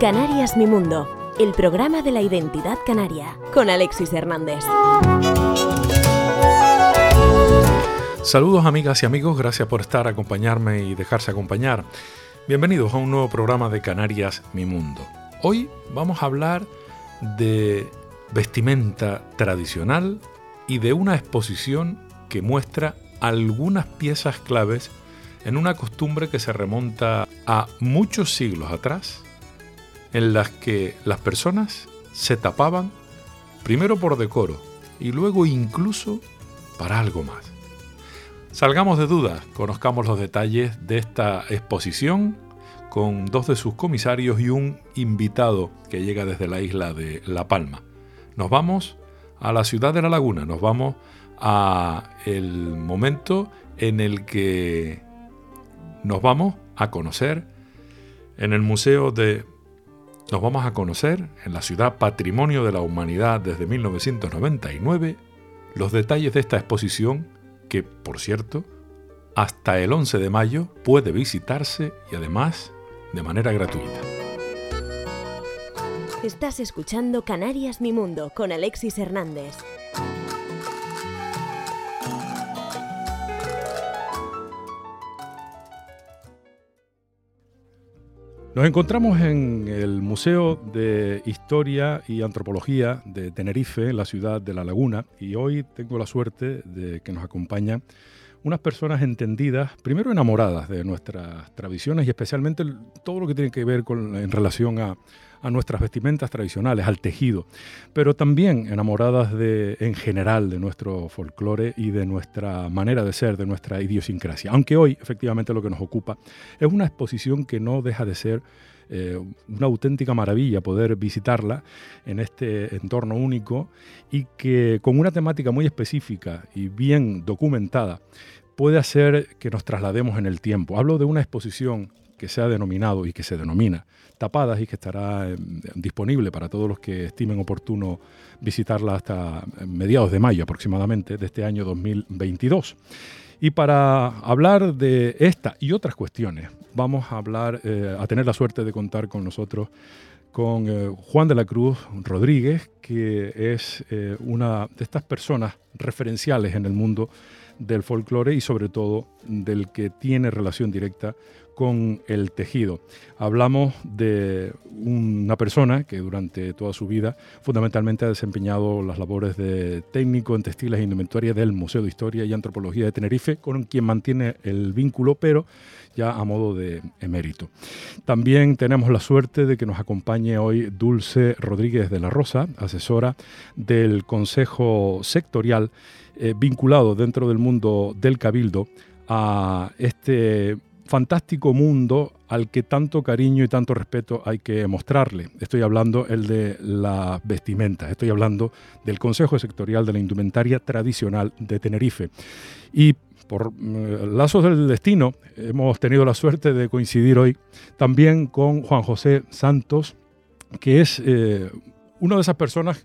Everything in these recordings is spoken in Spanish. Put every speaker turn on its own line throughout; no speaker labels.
Canarias Mi Mundo, el programa de la identidad canaria, con Alexis Hernández.
Saludos amigas y amigos, gracias por estar, acompañarme y dejarse acompañar. Bienvenidos a un nuevo programa de Canarias Mi Mundo. Hoy vamos a hablar de vestimenta tradicional y de una exposición que muestra algunas piezas claves en una costumbre que se remonta a muchos siglos atrás en las que las personas se tapaban primero por decoro y luego incluso para algo más. Salgamos de dudas, conozcamos los detalles de esta exposición con dos de sus comisarios y un invitado que llega desde la isla de La Palma. Nos vamos a la ciudad de La Laguna, nos vamos a el momento en el que nos vamos a conocer en el Museo de nos vamos a conocer en la ciudad Patrimonio de la Humanidad desde 1999 los detalles de esta exposición que, por cierto, hasta el 11 de mayo puede visitarse y además de manera gratuita.
Estás escuchando Canarias Mi Mundo con Alexis Hernández.
Nos encontramos en el Museo de Historia y Antropología de Tenerife, en la ciudad de La Laguna, y hoy tengo la suerte de que nos acompañan unas personas entendidas, primero enamoradas de nuestras tradiciones y especialmente todo lo que tiene que ver con, en relación a, a nuestras vestimentas tradicionales, al tejido, pero también enamoradas de, en general de nuestro folclore y de nuestra manera de ser, de nuestra idiosincrasia. Aunque hoy, efectivamente, lo que nos ocupa es una exposición que no deja de ser eh, una auténtica maravilla poder visitarla en este entorno único y que con una temática muy específica y bien documentada puede hacer que nos traslademos en el tiempo. Hablo de una exposición que se ha denominado y que se denomina Tapadas y que estará eh, disponible para todos los que estimen oportuno visitarla hasta mediados de mayo aproximadamente de este año 2022. Y para hablar de esta y otras cuestiones, vamos a hablar, eh, a tener la suerte de contar con nosotros con eh, Juan de la Cruz Rodríguez, que es una de estas personas referenciales en el mundo del folclore y sobre todo del que tiene relación directa con el tejido. Hablamos de una persona que durante toda su vida fundamentalmente ha desempeñado las labores de técnico en textiles e indumentaria del Museo de Historia y Antropología de Tenerife, con quien mantiene el vínculo, pero ya a modo de emérito. También tenemos la suerte de que nos acompañe hoy Dulce Rodríguez de la Rosa, asesora del Consejo Sectorial eh, vinculado dentro del mundo del Cabildo a este fantástico mundo al que tanto cariño y tanto respeto hay que mostrarle. Estoy hablando el de las vestimentas, estoy hablando del Consejo Sectorial de la Indumentaria Tradicional de Tenerife. Y por eh, lazos del destino hemos tenido la suerte de coincidir hoy también con Juan José Santos, que es eh, una de esas personas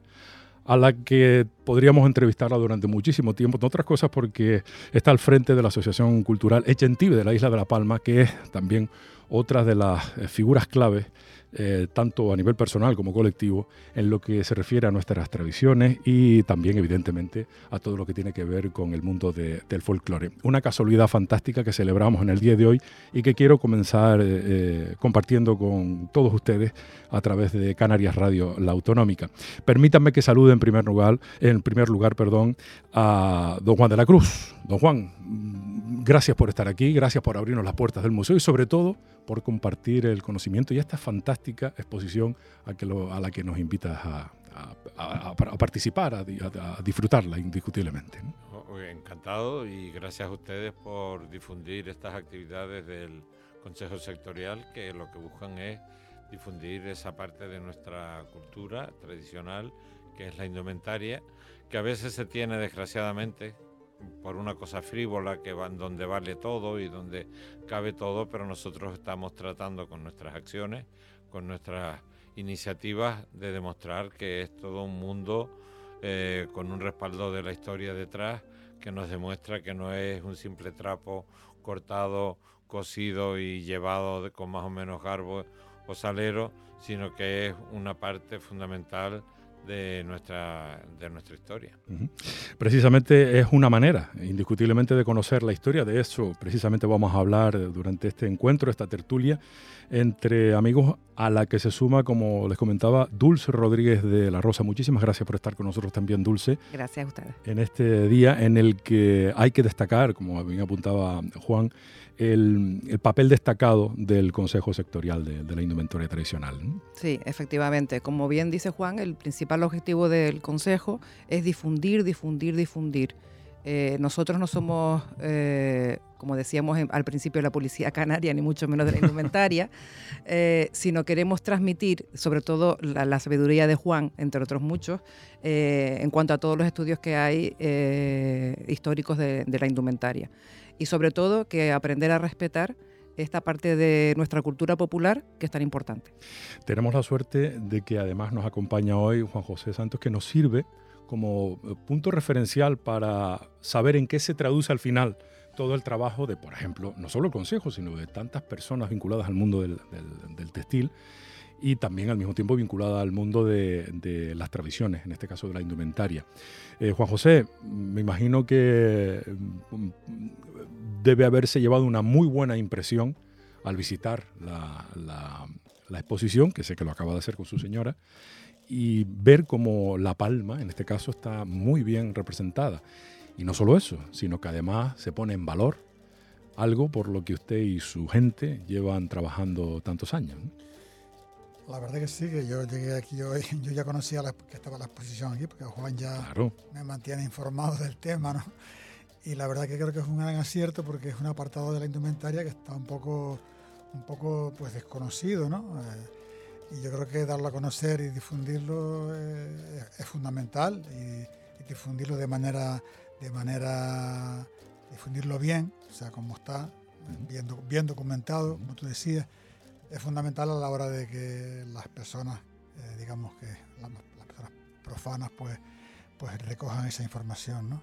a la que podríamos entrevistarla durante muchísimo tiempo, entre otras cosas porque está al frente de la Asociación Cultural Echentive de la Isla de La Palma, que es también otra de las eh, figuras claves eh, tanto a nivel personal como colectivo, en lo que se refiere a nuestras tradiciones y también, evidentemente, a todo lo que tiene que ver con el mundo del folclore. Una casualidad fantástica que celebramos en el día de hoy y que quiero comenzar eh, eh, compartiendo con todos ustedes a través de Canarias Radio, la autonómica. Permítanme que salude en primer lugar, en primer lugar perdón, a don Juan de la Cruz. Don Juan, gracias por estar aquí, gracias por abrirnos las puertas del museo y sobre todo por compartir el conocimiento y esta fantástica exposición a, la que nos invitas a, participar, a, disfrutarla indiscutiblemente.
Encantado y gracias a ustedes por difundir estas actividades del Consejo Sectorial que lo que buscan es difundir esa parte de nuestra cultura tradicional que es la indumentaria, que a veces se tiene desgraciadamente por una cosa frívola que van donde vale todo y donde cabe todo, pero nosotros estamos tratando con nuestras acciones, con nuestras iniciativas de demostrar que es todo un mundo eh, con un respaldo de la historia detrás que nos demuestra que no es un simple trapo cortado, cosido y llevado con más o menos garbo o salero, sino que es una parte fundamental de nuestra, de nuestra historia.
Precisamente es una manera, indiscutiblemente, de conocer la historia. De eso, precisamente, vamos a hablar durante este encuentro, esta tertulia entre amigos, a la que se suma, como les comentaba, Dulce Rodríguez de la Rosa. Muchísimas gracias por estar con nosotros también, Dulce.
Gracias a ustedes.
En este día en el que hay que destacar, como bien apuntaba Juan, el, papel destacado del Consejo Sectorial de, la Indumentaria Tradicional.
Sí, efectivamente. Como bien dice Juan, el principal objetivo del Consejo es difundir, difundir, difundir. Eh, nosotros no somos, eh, como decíamos al principio, la policía canaria, ni mucho menos de la indumentaria, eh, sino queremos transmitir, sobre todo, la, sabiduría de Juan, entre otros muchos, en cuanto a todos los estudios que hay históricos de la indumentaria y sobre todo que aprender a respetar esta parte de nuestra cultura popular que es tan importante.
Tenemos la suerte de que además nos acompaña hoy Juan José Santos, que nos sirve como eh, punto referencial para saber en qué se traduce al final todo el trabajo de, por ejemplo, no solo el Consejo, sino de tantas personas vinculadas al mundo del, del textil y también al mismo tiempo vinculada al mundo de, las tradiciones, en este caso de la indumentaria. Eh, Juan José, me imagino que mm, debe haberse llevado una muy buena impresión al visitar la, la exposición, que sé que lo acaba de hacer con su señora, y ver cómo La Palma, en este caso, está muy bien representada. Y no solo eso, sino que además se pone en valor algo por lo que usted y su gente llevan trabajando tantos años.
La verdad que sí, que yo llegué aquí hoy, yo ya conocía que estaba la exposición aquí, porque Juan ya me mantiene informado del tema, ¿no? Y la verdad que creo que es un gran acierto porque es un apartado de la indumentaria que está un poco, un poco pues desconocido, ¿no? Eh, y yo creo que darlo a conocer y difundirlo eh, es fundamental y, difundirlo de manera, de manera, difundirlo bien, o sea, como está, bien, bien documentado, como tú decías es fundamental a la hora de que las personas, eh, digamos que las, personas profanas, pues, pues recojan esa información. ¿no?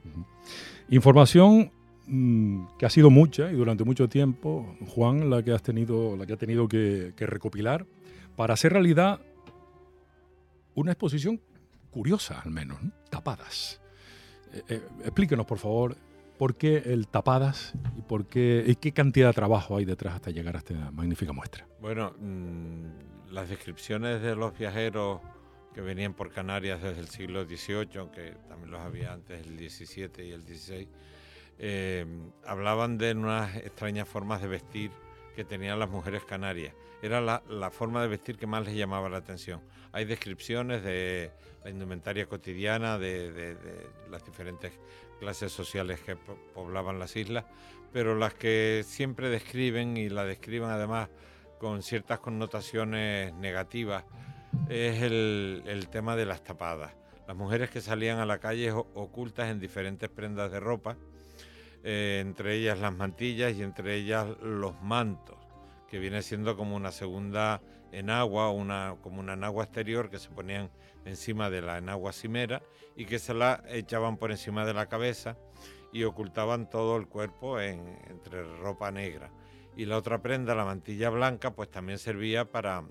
Información mm, que ha sido mucha y durante mucho tiempo, Juan, la que has tenido, la que ha tenido que, recopilar para hacer realidad una exposición curiosa, al menos, tapadas. Eh, eh, explíquenos, por favor, por qué el tapadas y por qué y qué cantidad de trabajo hay detrás hasta llegar a esta magnífica muestra.
Bueno, mm, las descripciones de los viajeros que venían por Canarias desde el siglo XVIII, aunque también los había antes el XVII y el XVI, eh, hablaban de unas extrañas formas de vestir que tenían las mujeres canarias. Era la, forma de vestir que más les llamaba la atención. Hay descripciones de la indumentaria cotidiana, de las diferentes clases sociales que poblaban las islas, pero las que siempre describen y la describen además con ciertas connotaciones negativas es el, tema de las tapadas. Las mujeres que salían a la calle ocultas en diferentes prendas de ropa, eh, entre ellas las mantillas y entre ellas los mantos, que viene siendo como una segunda enagua, una, como una enagua exterior que se ponían encima de la enagua cimera y que se la echaban por encima de la cabeza y ocultaban todo el cuerpo en, entre ropa negra. Y la otra prenda, la mantilla blanca, pues también servía para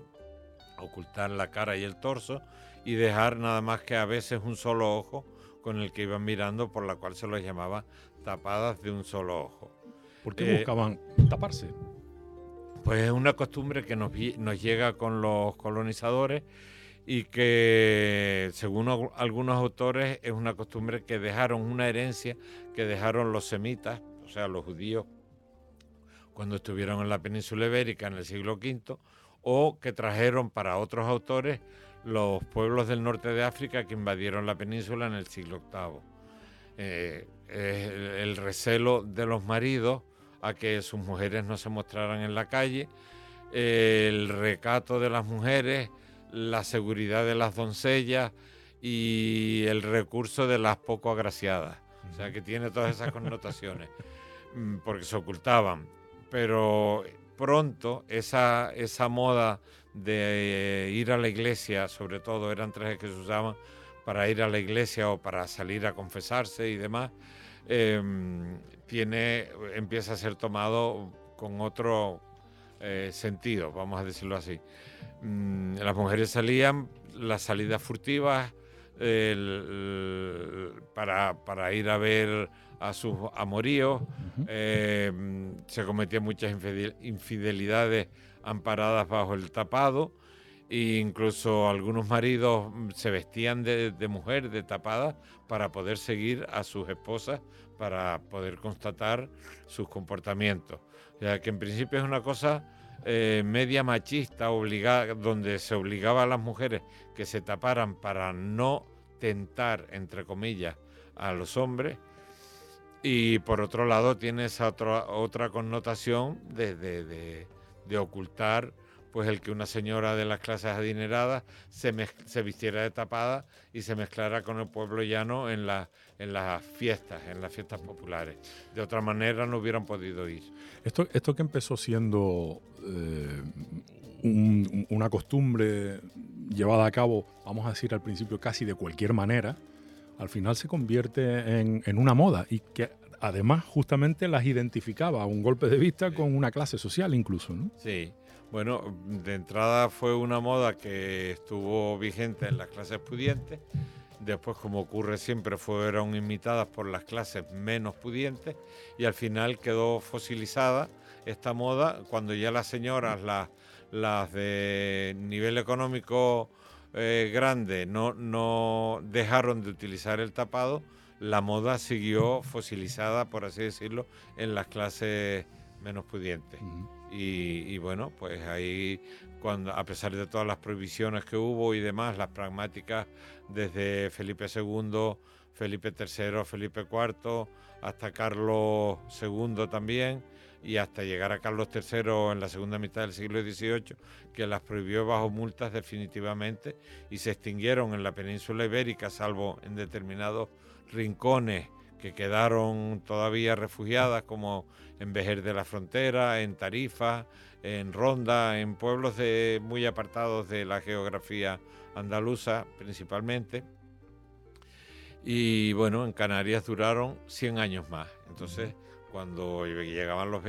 ocultar la cara y el torso y dejar nada más que a veces un solo ojo con el que iban mirando, por la cual se los llamaba tapadas de un solo ojo.
¿Por qué buscaban taparse?
Pues es una costumbre que nos, nos llega con los colonizadores y que según algunos autores es una costumbre que dejaron una herencia que dejaron los semitas, o sea, los judíos, cuando estuvieron en la península ibérica en el siglo V, o que trajeron para otros autores los pueblos del norte de África que invadieron la península en el siglo VIII. Eh, el recelo de los maridos a que sus mujeres no se mostraran en la calle, el recato de las mujeres, la seguridad de las doncellas y el recurso de las poco agraciadas. O sea, que tiene todas esas connotaciones, mm, porque se ocultaban. Pero pronto esa, esa moda de ir a la iglesia, sobre todo, eran trajes que se usaban para ir a la iglesia o para salir a confesarse y demás, em, tiene, empieza a ser tomado con otro eh, sentido, vamos a decirlo así. Mm, las mujeres salían, las salidas furtivas, para, ir a ver a sus amoríos, em, se cometían muchas infidelidades amparadas bajo el tapado e incluso algunos maridos mm, se vestían de, mujer, de tapada, para poder seguir a sus esposas, para poder constatar sus comportamientos. O sea, que en principio es una cosa eh, media machista, obligada, donde se obligaba a las mujeres que se taparan para no tentar, entre comillas, a los hombres. Y por otro lado tiene esa otra, otra connotación de, de ocultar pues el que una señora de las clases adineradas se, se vistiera de tapada y se mezclara con el pueblo llano en, la, en las fiestas, en las fiestas populares. De otra manera no hubieran podido ir.
Esto, esto que empezó siendo eh, una costumbre llevada a cabo, vamos a decir al principio casi de cualquier manera, al final se convierte en, en una moda y que además justamente las identificaba a un golpe de vista con una clase social incluso, ¿no?
Sí, bueno, de entrada fue una moda que estuvo vigente en las clases pudientes. Después, como ocurre siempre, fueron imitadas por las clases menos pudientes y al final quedó fosilizada esta moda cuando ya las señoras, las, de nivel económico eh, grande, no, no dejaron de utilizar el tapado, la moda siguió fosilizada, por así decirlo, en las clases menos pudientes. Y, bueno, pues ahí, cuando, a pesar de todas las prohibiciones que hubo y demás, las pragmáticas desde Felipe II, Felipe III, Felipe IV, hasta Carlos II también, y hasta llegar a Carlos III en la segunda mitad del siglo XVIII, que las prohibió bajo multas definitivamente y se extinguieron en la península ibérica, salvo en determinados rincones que quedaron todavía refugiadas, como en Vejer de la Frontera, en Tarifa, en Ronda, en pueblos de, muy apartados de la geografía andaluza principalmente. Y bueno, en Canarias duraron 100 años más. Entonces, cuando llegaban los,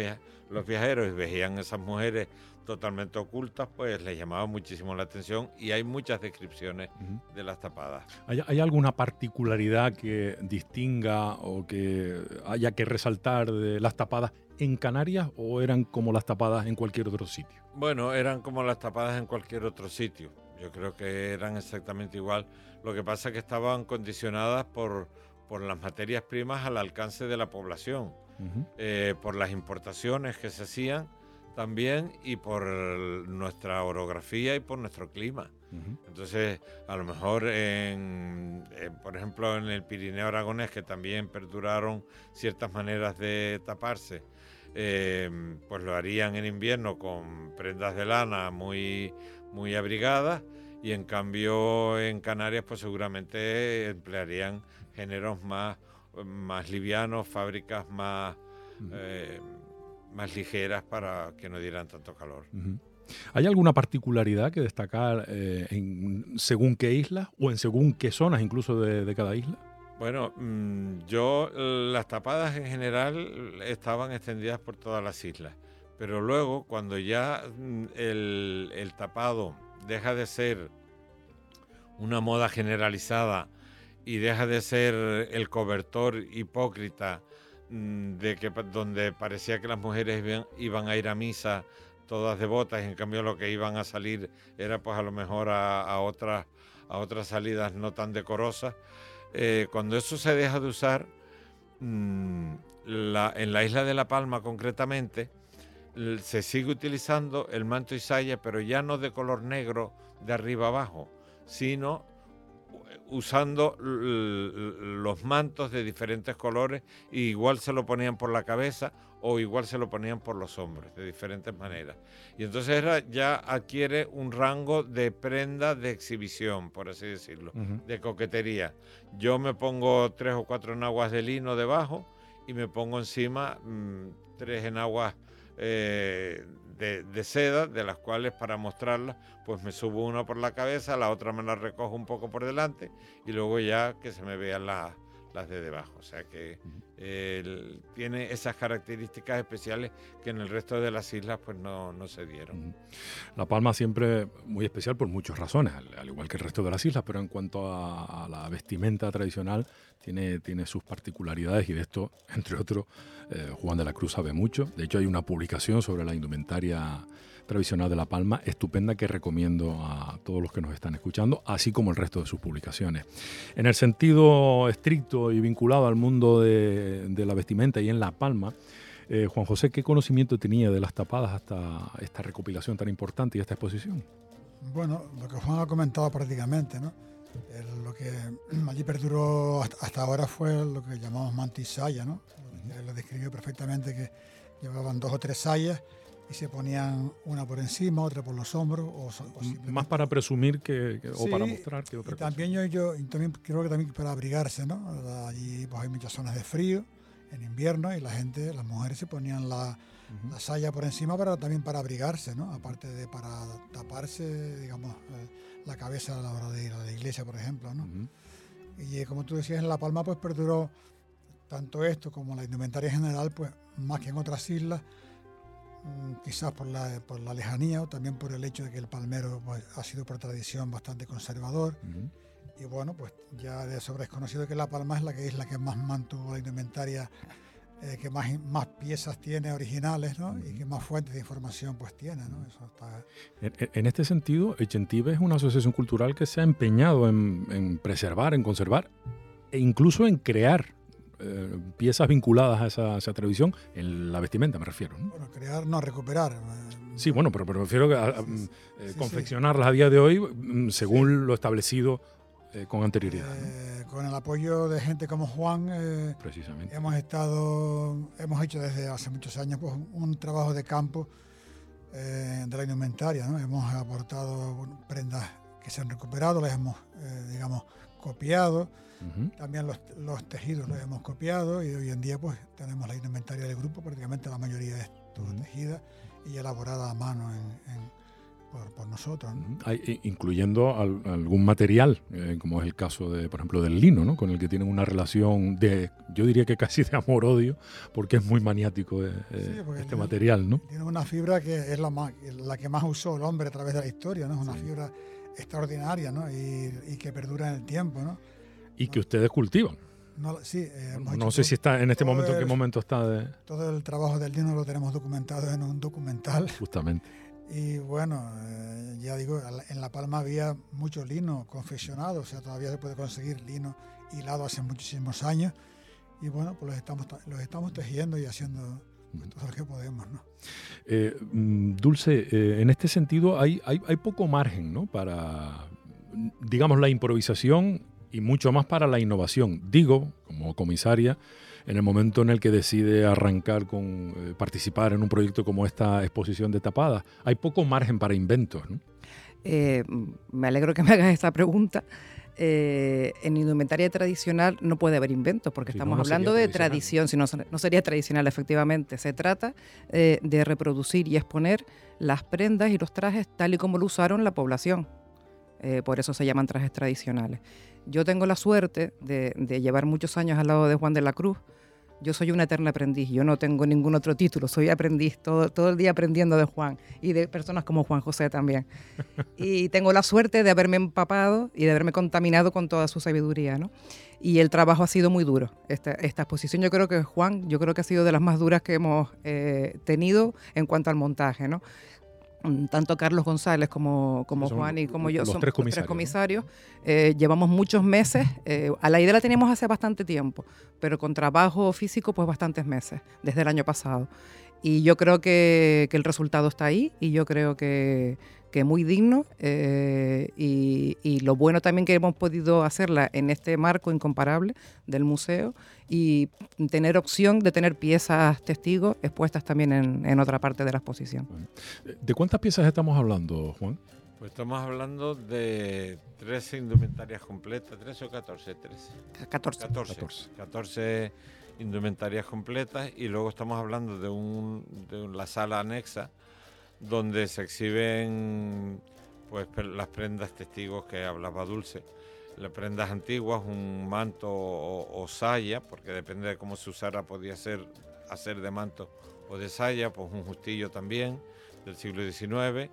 los viajeros y veían esas mujeres totalmente ocultas, pues les llamaba muchísimo la atención y hay muchas descripciones de las tapadas.
¿Hay, alguna particularidad que distinga o que haya que resaltar de las tapadas en Canarias o eran como las tapadas en cualquier otro sitio?
Bueno, eran como las tapadas en cualquier otro sitio. Yo creo que eran exactamente igual. Lo que pasa es que estaban condicionadas por, por las materias primas al alcance de la población, eh, por las importaciones que se hacían también y por nuestra orografía y por nuestro clima. Entonces, a lo mejor, en, por ejemplo, en el Pirineo Aragonés, que también perduraron ciertas maneras de taparse, em, pues lo harían en invierno con prendas de lana muy, muy abrigadas y en cambio en Canarias pues seguramente emplearían géneros más, más livianos, fábricas más más ligeras para que no dieran tanto calor.
¿Hay alguna particularidad que destacar eh, en según qué isla o en según qué zonas incluso de, cada isla?
Bueno, mm, yo las tapadas en general estaban extendidas por todas las islas, pero luego cuando ya mm, el, el tapado deja de ser una moda generalizada y deja de ser el cobertor hipócrita de que donde parecía que las mujeres iban, a ir a misa todas devotas en cambio lo que iban a salir era pues a lo mejor a, otras a otras salidas no tan decorosas. Eh, cuando eso se deja de usar mm, en la isla de La Palma concretamente se sigue utilizando el manto y saya pero ya no de color negro de arriba abajo sino usando los mantos de diferentes colores y igual se lo ponían por la cabeza o igual se lo ponían por los hombros, de diferentes maneras. Y entonces ya adquiere un rango de prenda de exhibición, por así decirlo, de coquetería. Yo me pongo tres o cuatro enaguas de lino debajo y me pongo encima mm, tres enaguas eh, de, seda, de las cuales para mostrarlas, pues me subo una por la cabeza, la otra me la recojo un poco por delante y luego ya que se me vean las las de debajo. O sea que tiene esas características especiales que en el resto de las islas pues no, no se dieron.
La Palma siempre muy especial por muchas razones, al, igual que el resto de las islas, pero en cuanto a, la vestimenta tradicional tiene, tiene sus particularidades y de esto, entre otros, eh, Juan de la Cruz sabe mucho. De hecho hay una publicación sobre la indumentaria tradicional de La Palma, estupenda que recomiendo a todos los que nos están escuchando, así como el resto de sus publicaciones. En el sentido estricto y vinculado al mundo de, la vestimenta y en La Palma, eh, Juan José, ¿qué conocimiento tenía de las tapadas hasta esta recopilación tan importante y esta exposición?
Bueno, lo que Juan ha comentado prácticamente, ¿no? lo que allí perduró hasta ahora fue lo que llamamos mantisaya, ¿no? Él lo describió perfectamente que llevaban dos o tres sayas y se ponían una por encima, otra por los hombros. O,
Más para presumir que, o para mostrar que otra
y También yo, yo también creo que también para abrigarse, ¿no? Allí pues hay muchas zonas de frío en invierno y la gente, las mujeres se ponían la, la saya por encima para también para abrigarse, ¿no? Aparte de para taparse, digamos, eh, la cabeza a la hora de ir a la iglesia, por ejemplo, ¿no? Y eh, como tú decías, en La Palma pues perduró tanto esto como la indumentaria general, pues más que en otras islas, quizás por la, por la lejanía o también por el hecho de que el palmero pues, ha sido por tradición bastante conservador. Y bueno, pues ya de sobra es conocido que La Palma es la que es la que más mantuvo la indumentaria, eh, que más, más piezas tiene originales ¿no? y que más fuentes de información pues tiene. ¿no? Eso
en, este sentido, Echentive es una asociación cultural que se ha empeñado en, en preservar, en conservar e incluso en crear eh, piezas vinculadas a esa, esa, televisión, en la vestimenta me refiero. ¿no?
Bueno, crear, no, recuperar.
Sí, bueno, pero, pero prefiero que, a, mm, eh, confeccionarlas a día de hoy mm, según lo establecido eh, con anterioridad.
Con el apoyo de gente como Juan,
Precisamente.
hemos estado, hemos hecho desde hace muchos años pues, un trabajo de campo de la indumentaria. ¿no? Hemos aportado prendas que se han recuperado, las hemos, digamos, copiado también los, los, tejidos los hemos copiado y hoy en día pues tenemos la indumentaria del grupo, prácticamente la mayoría es toda tejida y elaborada a mano por, nosotros.
incluyendo algún material, eh, como es el caso de, por ejemplo, del lino, ¿no? con el que tienen una relación de, yo diría que casi de amor-odio, porque es muy maniático eh, eh, este material. ¿no?
Tiene una fibra que es la, la que más usó el hombre a través de la historia, ¿no? es una fibra extraordinaria ¿no? y, y que perdura en el tiempo. ¿no?
y que ustedes cultivan.
No, sí, eh,
no sé si está en este momento, en qué momento está de...
Todo el trabajo del lino lo tenemos documentado en un documental.
Justamente.
Y bueno, eh, ya digo, en La Palma había mucho lino confeccionado, o sea, todavía se puede conseguir lino hilado hace muchísimos años. Y bueno, pues los estamos, los estamos tejiendo y haciendo todo lo que podemos, ¿no?
Eh, mm, Dulce, en este sentido hay, hay, hay poco margen, ¿no? Para, digamos, la improvisación y mucho más para la innovación. Digo, como comisaria, en el momento en el que decide arrancar con eh, participar en un proyecto como esta exposición de tapadas, hay poco margen para inventos.
Eh, me alegro que me hagas esta pregunta. Eh, en indumentaria tradicional no puede haber inventos, porque estamos hablando de tradición, si no, no, sería tradicional, efectivamente. Se trata de reproducir y exponer las prendas y los trajes tal y como lo usaron la población. por eso se llaman trajes tradicionales. Yo tengo la suerte de, llevar muchos años al lado de Juan de la Cruz. Yo soy una eterna aprendiz, yo no tengo ningún otro título, soy aprendiz todo, todo el día aprendiendo de Juan y de personas como Juan José también. Y tengo la suerte de haberme empapado y de haberme contaminado con toda su sabiduría. ¿no? Y el trabajo ha sido muy duro. Esta, esta, exposición yo creo que Juan, yo creo que ha sido de las más duras que hemos eh, tenido en cuanto al montaje. ¿no? Mm, tanto Carlos González como, como Juan y como yo,
somos tres comisarios.
Eh, llevamos muchos meses, eh, a la idea la teníamos hace bastante tiempo, pero con trabajo físico pues bastantes meses, desde el año pasado. Y yo creo que, que el resultado está ahí y yo creo que, que muy digno eh, y, y, lo bueno también que hemos podido hacerla en este marco incomparable del museo y tener opción de tener piezas testigos expuestas también en, otra parte de la exposición.
¿De cuántas piezas estamos hablando, Juan?
Pues estamos hablando de 13 indumentarias completas, 13 o 14, 13.
14.
14. 14, indumentarias completas y luego estamos hablando de, un, de la sala anexa donde se exhiben pues las prendas testigos que hablaba Dulce. Las prendas antiguas, un manto o, saya, porque depende de cómo se usara, podía ser hacer de manto o de saya, pues un justillo también del siglo XIX.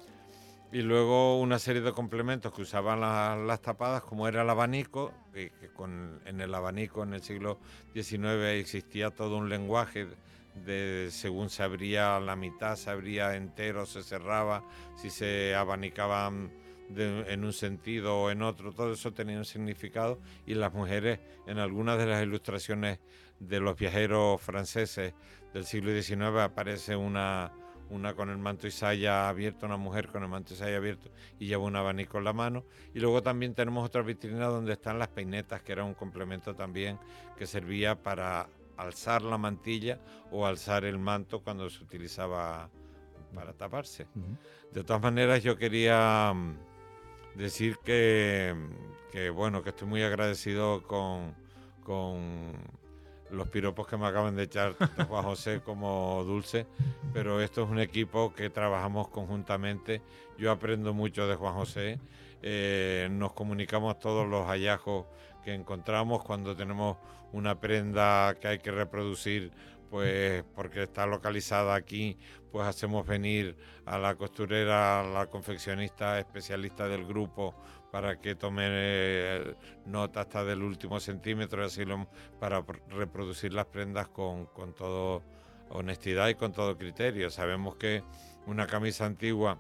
Y luego una serie de complementos que usaban las tapadas, como era el abanico, que, con, en el abanico en el siglo XIX existía todo un lenguaje de según se abría la mitad, se abría entero, se cerraba, si se abanicaban en un sentido o en otro, todo eso tenía un significado y las mujeres en algunas de las ilustraciones de los viajeros franceses del siglo XIX aparece una, una con el manto y saya abierto, una mujer con el manto y saya abierto y lleva un abanico en la mano. Y luego también tenemos otra vitrina donde están las peinetas, que era un complemento también que servía para alzar la mantilla o alzar el manto cuando se utilizaba para taparse. De todas maneras, yo quería mm, decir que, bueno, que estoy muy agradecido con, con los piropos que me acaban de echar tanto Juan José como Dulce, pero esto es un equipo que trabajamos conjuntamente. Yo aprendo mucho de Juan José, eh, nos comunicamos todos los hallazgos que encontramos cuando tenemos una prenda que hay que reproducir, pues porque está localizada aquí, pues hacemos venir a la costurera, a la confeccionista especialista del grupo para que tome eh, nota hasta del último centímetro, así para reproducir las prendas con, con toda honestidad y con todo criterio. Sabemos que una camisa antigua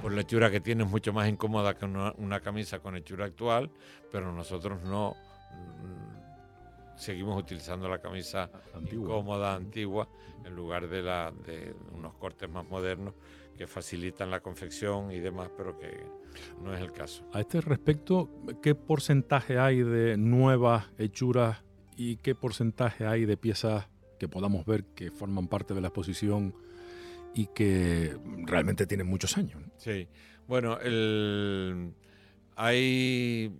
por la hechura que tiene es mucho más incómoda que una, camisa con hechura actual, pero nosotros no mm, seguimos utilizando la camisa incómoda, antigua, en lugar de, la, de unos cortes más modernos que facilitan la confección y demás, pero que no es el caso.
A este respecto, ¿qué porcentaje hay de nuevas hechuras y qué porcentaje hay de piezas que podamos ver que forman parte de la exposición y que realmente tienen muchos años.
Sí, bueno, hay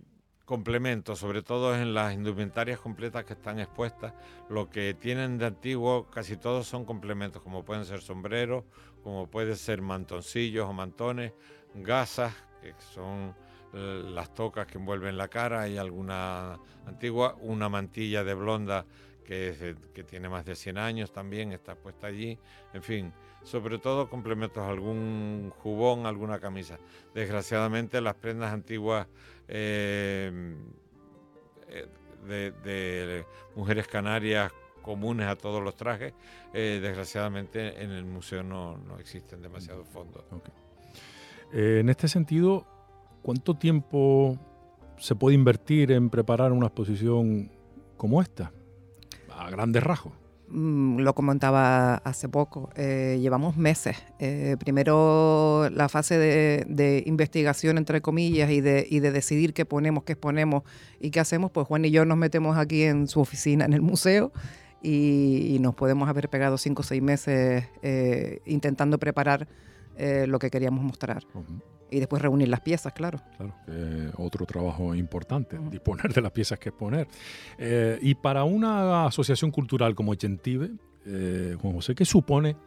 complementos, sobre todo en las indumentarias completas que están expuestas. Lo que tienen de antiguo, casi todos son complementos, como pueden ser sombreros, como pueden ser mantoncillos o mantones, gasas, que son eh, las tocas que envuelven la cara, hay alguna antigua, una mantilla de blonda que, que tiene más de 100 años también, está puesta allí, en fin sobre todo complementos, algún jubón, alguna camisa. Desgraciadamente las prendas antiguas eh, eh, de, mujeres canarias comunes a todos los trajes, eh, desgraciadamente en el museo no, existen demasiados fondos.
en este sentido, ¿cuánto tiempo se puede invertir en preparar una exposición como esta? A grandes rasgos.
Mm, lo comentaba hace poco, eh, llevamos meses. Eh, primero la fase de, investigación, entre comillas, y de, y de decidir qué ponemos, qué exponemos y qué hacemos, pues Juan y yo nos metemos aquí en su oficina, en el museo, y, nos podemos haber pegado cinco o seis meses eh, intentando preparar lo que queríamos mostrar y después reunir las piezas, claro.
Claro, otro trabajo importante, disponer de las piezas que exponer. Eh, y para una asociación cultural como Ecentive, eh, Juan José, ¿qué supone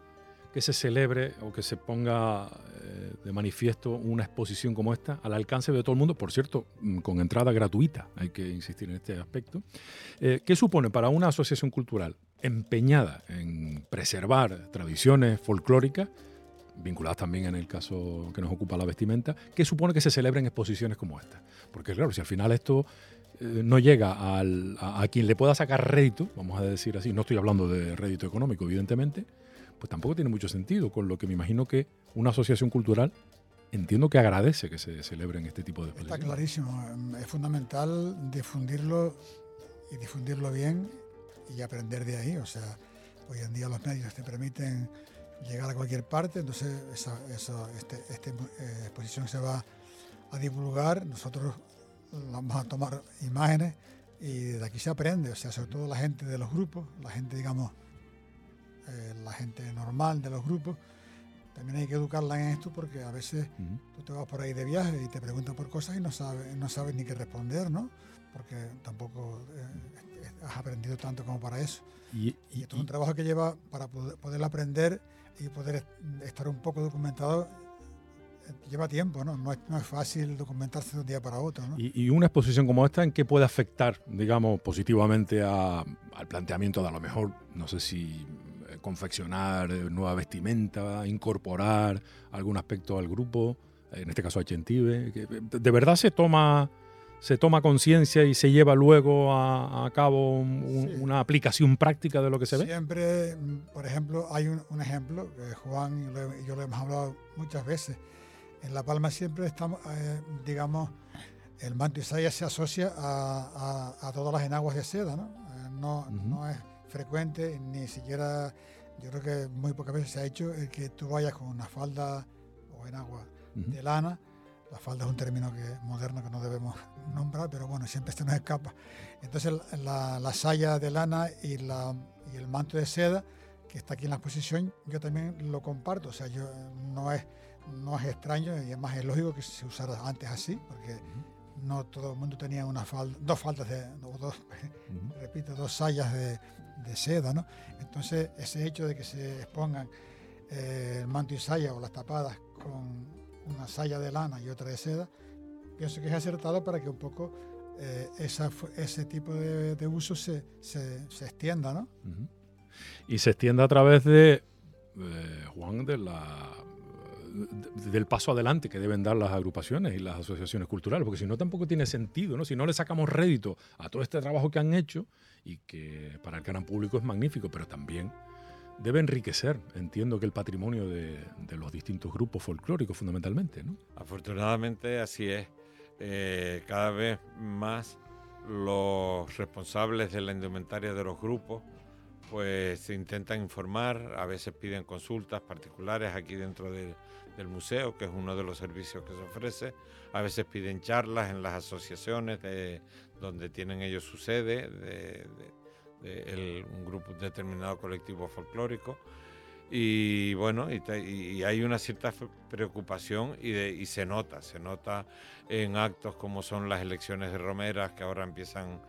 que se celebre o que se ponga eh, de manifiesto una exposición como esta al alcance de todo el mundo? Por cierto, mm, con entrada gratuita, hay que insistir en este aspecto. ¿Qué supone para una asociación cultural empeñada en preservar tradiciones folclóricas? vinculadas también en el caso que nos ocupa la vestimenta, que supone que se celebren exposiciones como esta. Porque claro, si al final esto eh, no llega a, quien le pueda sacar rédito, vamos a decir así, no estoy hablando de rédito económico, evidentemente, pues tampoco tiene mucho sentido, con lo que me imagino que una asociación cultural entiendo que agradece que se celebren este tipo de exposiciones.
Está clarísimo, es fundamental difundirlo y difundirlo bien y aprender de ahí, o sea, hoy en día los medios te permiten llegar a cualquier parte, entonces esa, esa este, esta eh, exposición se va a divulgar, nosotros vamos a tomar imágenes y de aquí se aprende, o sea, sobre todo la gente de los grupos, la gente, digamos, eh, la gente normal de los grupos, también hay que educarla en esto porque a veces tú te vas por ahí de viaje y te preguntan por cosas y no sabes, no sabes ni qué responder, ¿no? porque tampoco eh, has aprendido tanto como para eso. Y, y, esto es un trabajo que lleva para poder, aprender y poder estar un poco documentado eh, lleva tiempo, ¿no? No es, no es, fácil documentarse de un día para otro, ¿no?
Y, una exposición como esta, ¿en qué puede afectar, digamos, positivamente al planteamiento de a lo mejor, no sé si confeccionar nueva vestimenta, incorporar algún aspecto al grupo, en este caso a Chentive? ¿De verdad se toma se toma conciencia y se lleva luego a, cabo una aplicación práctica de lo que se ve?
Siempre, por ejemplo, hay un, ejemplo, que Juan y yo lo hemos hablado muchas veces. En La Palma siempre estamos, eh, digamos, el manto Isaías se asocia a, todas las enaguas de seda, ¿no? Eh, no, no, es frecuente, ni siquiera, yo creo que muy pocas veces se ha hecho el que tú vayas con una falda o enagua de lana la falda es un término que, moderno que no debemos nombrar, pero bueno, siempre este nos escapa. Entonces la, la saya de lana y, la, y el manto de seda que está aquí en la exposición, yo también lo comparto. O sea, yo no es, no es extraño y es más es lógico que se usara antes así, porque no todo el mundo tenía una falda, dos faldas de, dos, repito, dos sayas de, de, seda, ¿no? Entonces ese hecho de que se expongan eh, el manto y saya o las tapadas con una saya de lana y otra de seda, pienso que es acertado para que un poco eh, ese tipo de, uso se, se, extienda, ¿no?
Y se extienda a través de, eh, Juan, de la del paso adelante que deben dar las agrupaciones y las asociaciones culturales, porque si no tampoco tiene sentido, ¿no? Si no le sacamos rédito a todo este trabajo que han hecho y que para el gran público es magnífico, pero también debe enriquecer, entiendo que el patrimonio de, los distintos grupos folclóricos fundamentalmente. ¿no?
Afortunadamente así es. Eh, cada vez más los responsables de la indumentaria de los grupos pues se intentan informar, a veces piden consultas particulares aquí dentro del museo, que es uno de los servicios que se ofrece, a veces piden charlas en las asociaciones de, donde tienen ellos su sede, de, un grupo determinado colectivo folclórico. Y bueno, y, hay una cierta preocupación y, se nota, se nota en actos como son las elecciones de romeras que ahora empiezan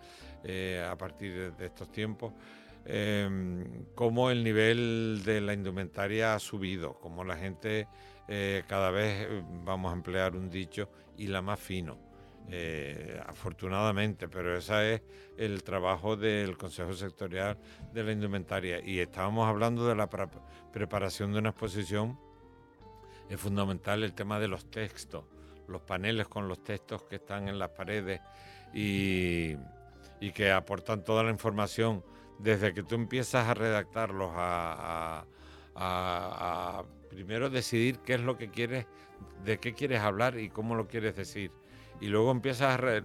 eh, a partir de, estos tiempos, em, cómo el nivel de la indumentaria ha subido, como la gente eh, cada vez, eh, vamos a emplear un dicho, y la más fino. Eh, afortunadamente, pero ese es el trabajo del Consejo Sectorial de la Indumentaria. Y estábamos hablando de la preparación de una exposición. Es fundamental el tema de los textos, los paneles con los textos que están en las paredes y, que aportan toda la información desde que tú empiezas a redactarlos a, primero decidir qué es lo que quieres, de qué quieres hablar y cómo lo quieres decir y luego empiezas a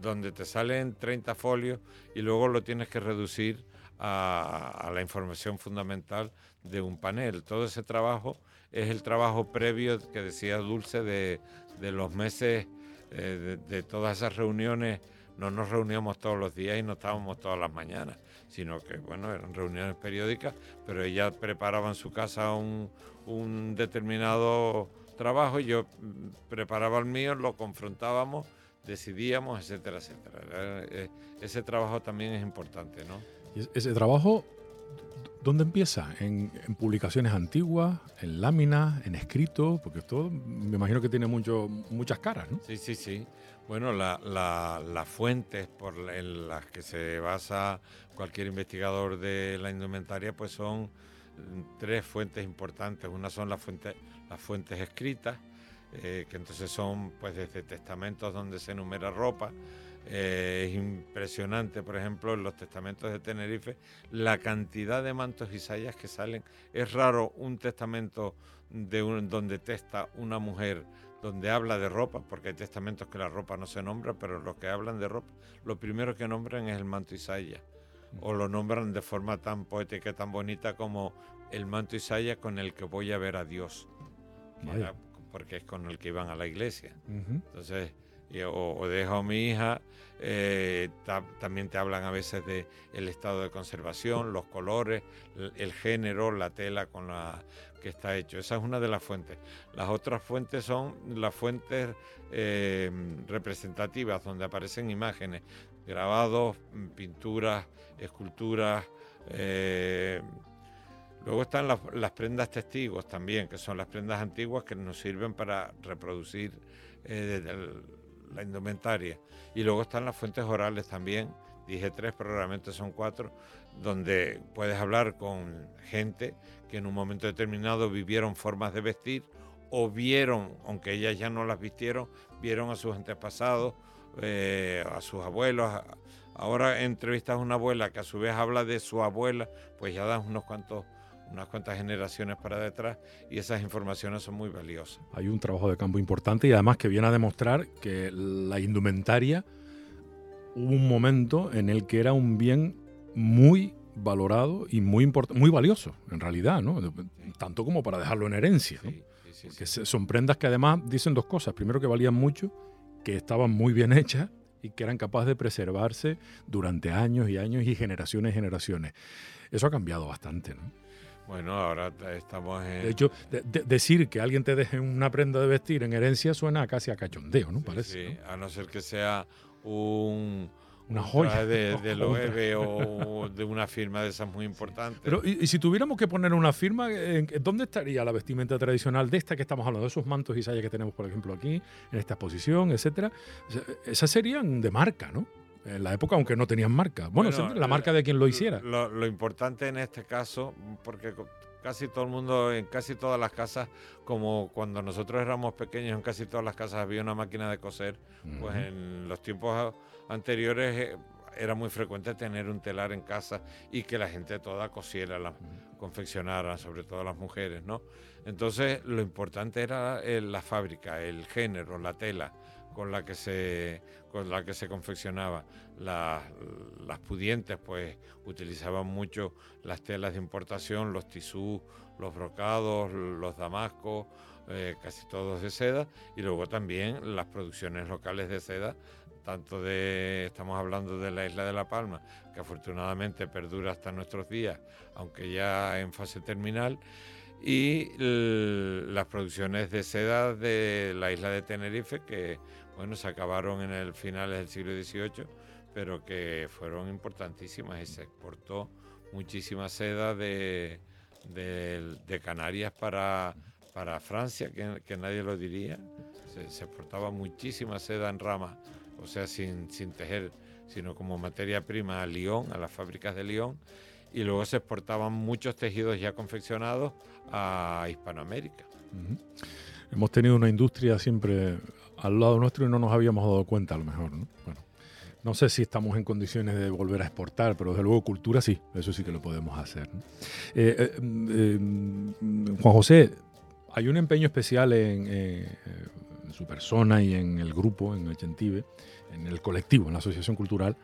donde te salen 30 folios y luego lo tienes que reducir a, la información fundamental de un panel. Todo ese trabajo es el trabajo previo que decía Dulce de, los meses eh, de, todas esas reuniones. No nos reuníamos todos los días y no estábamos todas las mañanas, sino que, bueno, eran reuniones periódicas, pero ella preparaba en su casa un, un determinado trabajo, yo mm, preparaba el mío, lo confrontábamos, decidíamos, etcétera, etcétera. Eh, ese trabajo también es importante, ¿no?
ese trabajo ¿Dónde empieza? ¿En, publicaciones antiguas, en láminas, en escrito? Porque esto me imagino que tiene mucho, muchas caras, ¿no?
Sí, sí, sí. Bueno, las fuentes por en las que se basa cualquier investigador de la indumentaria pues son mm, tres fuentes importantes. Una son las fuentes, las fuentes escritas, eh, que entonces son pues desde testamentos donde se enumera ropa. Eh, es impresionante, por ejemplo, en los testamentos de Tenerife, la cantidad de mantos y sayas que salen. Es raro un testamento de un, donde testa una mujer donde habla de ropa, porque hay testamentos que la ropa no se nombra, pero los que hablan de ropa, lo primero que nombran es el manto y saya, o lo nombran de forma tan poética, tan bonita como el manto y saya con el que voy a ver a Dios porque es con el que iban a la iglesia. Entonces, o, dejo a mi hija, eh, también te hablan a veces de el estado de conservación, los colores, el, género, la tela con la que está hecho. Esa es una de las fuentes. Las otras fuentes son las fuentes eh, representativas, donde aparecen imágenes, grabados, pinturas, esculturas. Eh, luego están las, prendas testigos también, que son las prendas antiguas que nos sirven para reproducir la indumentaria. Y luego están las fuentes orales también, dije tres, pero realmente son cuatro, donde puedes hablar con gente que en un momento determinado vivieron formas de vestir o vieron, aunque ellas ya no las vistieron, vieron a sus antepasados, eh, a sus abuelos. Ahora entrevistas a una abuela que a su vez habla de su abuela, pues ya dan unos cuantos unas cuantas generaciones para detrás y esas informaciones son muy valiosas.
Hay un trabajo de campo importante y además que viene a demostrar que la indumentaria hubo un momento en el que era un bien muy valorado y muy muy valioso en realidad, ¿no? Tanto como para dejarlo en herencia, Porque son prendas que además dicen dos cosas. Primero que valían mucho, que estaban muy bien hechas y que eran capaces de preservarse durante años y años y generaciones y generaciones. Eso ha cambiado bastante, ¿no?
Bueno, ahora estamos en...
De hecho, decir que alguien te deje una prenda de vestir en herencia suena casi a cachondeo, ¿no? Parece.
Sí, a no ser que sea un...
Una joya.
De, OEB o de una firma de esas muy importantes.
Pero, y, si tuviéramos que poner una firma, ¿dónde estaría la vestimenta tradicional de esta que estamos hablando? De esos mantos y sayas que tenemos, por ejemplo, aquí, en esta exposición, etcétera. Esas serían de marca, ¿no? En la época, aunque no tenían marca. Bueno, la marca de quien lo hiciera.
Lo, importante en este caso, porque casi todo el mundo, en casi todas las casas, como cuando nosotros éramos pequeños, en casi todas las casas había una máquina de coser, pues en los tiempos anteriores eh, era muy frecuente tener un telar en casa y que la gente toda cosiera, la, confeccionara, sobre todo las mujeres, ¿no? Entonces lo importante era eh, la fábrica, el género, la tela con la que se, con la que se confeccionaba. Las, pudientes pues utilizaban mucho las telas de importación, los tisús, los brocados, los damascos, eh, casi todos de seda, y luego también las producciones locales de seda, tanto de, estamos hablando de la isla de La Palma, que afortunadamente perdura hasta nuestros días, aunque ya en fase terminal, y las producciones de seda de la isla de Tenerife, que bueno, se acabaron en el finales del siglo XVIII, pero que fueron importantísimas y se exportó muchísima seda de, Canarias para, Francia, que, nadie lo diría. Se, exportaba muchísima seda en rama, o sea, sin tejer, sino como materia prima a Lyon, a las fábricas de Lyon, y luego se exportaban muchos tejidos ya confeccionados a Hispanoamérica.
Hemos tenido una industria siempre al lado nuestro y no nos habíamos dado cuenta a lo mejor. ¿no? Bueno, no sé si estamos en condiciones de volver a exportar, pero desde luego cultura sí, eso sí que lo podemos hacer. Eh, eh, mm, Juan José, hay un empeño especial en, su persona y en el grupo, en el Gentive, en el colectivo, en la Asociación Cultural,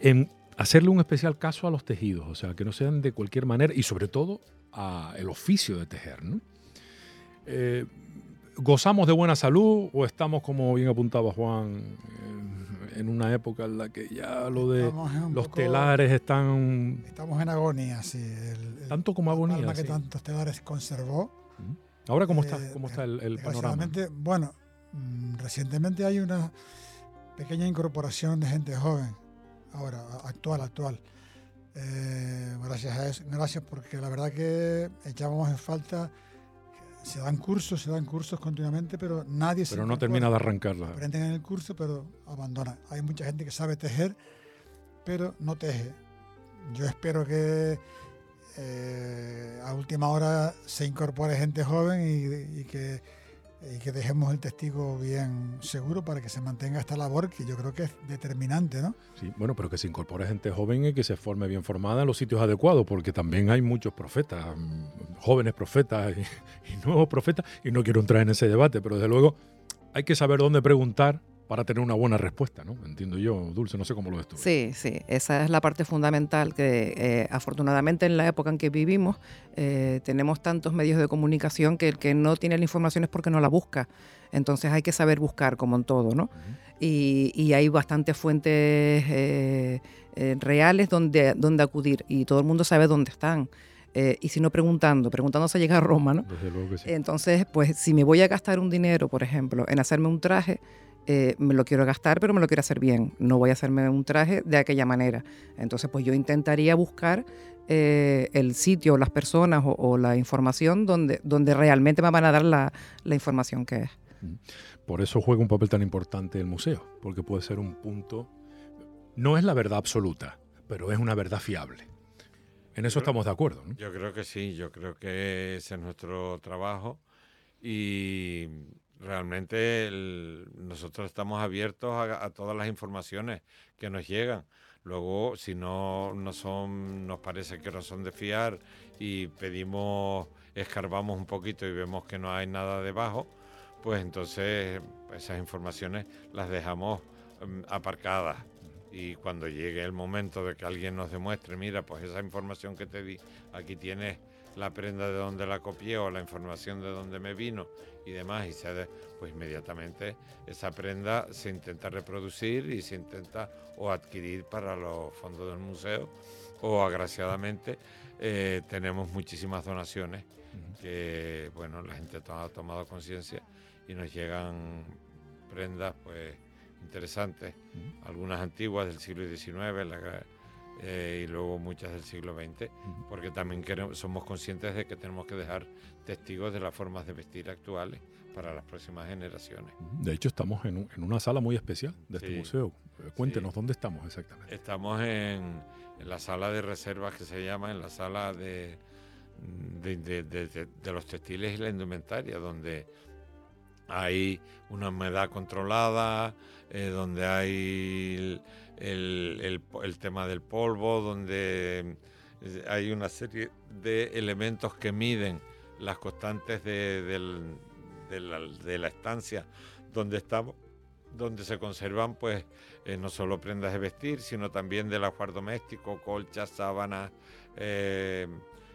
en hacerle un especial caso a los tejidos, o sea, que no sean de cualquier manera y sobre todo a el oficio de tejer. ¿no? Eh, ¿Gozamos de buena salud o estamos, como bien apuntaba Juan, en una época en la que ya lo de los telares están...
Estamos en agonía, sí.
Tanto como agonía.
La que tantos telares conservó.
Ahora, ¿cómo está, cómo está el, el panorama?
Bueno, mm, recientemente hay una pequeña incorporación de gente joven, ahora, actual, actual. Eh, gracias a eso, gracias porque la verdad que echábamos en falta se dan cursos, se dan cursos continuamente, pero nadie
Pero no termina de arrancarla.
Aprenden en el curso, pero abandonan. Hay mucha gente que sabe tejer, pero no teje. Yo espero que eh, a última hora se incorpore gente joven y que y que dejemos el testigo bien seguro para que se mantenga esta labor que yo creo que es determinante, ¿no?
Sí, bueno, pero que se incorpore gente joven y que se forme bien formada en los sitios adecuados, porque también hay muchos profetas, mm, jóvenes profetas y, nuevos profetas, y no quiero entrar en ese debate, pero desde luego hay que saber dónde preguntar para tener una buena respuesta, ¿no? Entiendo yo, Dulce, no sé cómo lo ves tú.
Sí, sí, esa es la parte fundamental que eh, afortunadamente en la época en que vivimos eh, tenemos tantos medios de comunicación que el que no tiene la información es porque no la busca. Entonces hay que saber buscar como en todo, ¿no? y, hay bastantes fuentes eh, reales donde, donde acudir y todo el mundo sabe dónde están. y si no preguntando, preguntando se llega a Roma, ¿no?
Desde luego que sí.
Entonces, pues si me voy a gastar un dinero, por ejemplo, en hacerme un traje, eh, me lo quiero gastar, pero me lo quiero hacer bien. No voy a hacerme un traje de aquella manera. Entonces, pues yo intentaría buscar eh, el sitio, las personas o, la información donde, donde realmente me van a dar la, información que es. Mm.
Por eso juega un papel tan importante el museo, porque puede ser un punto, no es la verdad absoluta, pero es una verdad fiable. En eso estamos de acuerdo.
Yo creo que sí, yo creo que ese es nuestro trabajo y realmente nosotros estamos abiertos a, todas las informaciones que nos llegan. Luego, si no, no son, nos parece que no son de fiar y pedimos, escarbamos un poquito y vemos que no hay nada debajo, pues entonces esas informaciones las dejamos em, aparcadas. Y cuando llegue el momento de que alguien nos demuestre, mira, pues esa información que te di, aquí tienes la prenda de donde la copié o la información de donde me vino y demás, y se pues inmediatamente esa prenda se intenta reproducir y se intenta o adquirir para los fondos del museo o agraciadamente eh, tenemos muchísimas donaciones que bueno la gente ha tomado conciencia y nos llegan prendas pues interesantes, algunas antiguas del siglo XIX, la, eh, y luego muchas del siglo XX, porque también queremos, somos conscientes de que tenemos que dejar testigos de las formas de vestir actuales para las próximas generaciones.
De hecho, estamos en, una sala muy especial de este museo. Eh, cuéntenos, ¿dónde estamos exactamente?
Estamos en, la sala de reservas que se llama, en la sala de, de, los textiles y la indumentaria, donde hay una humedad controlada, eh, donde hay el, tema del polvo, donde eh, hay una serie de elementos que miden las constantes de, la, estancia donde estamos, donde se conservan pues eh, no solo prendas de vestir, sino también del ajuar doméstico, colchas, sábanas,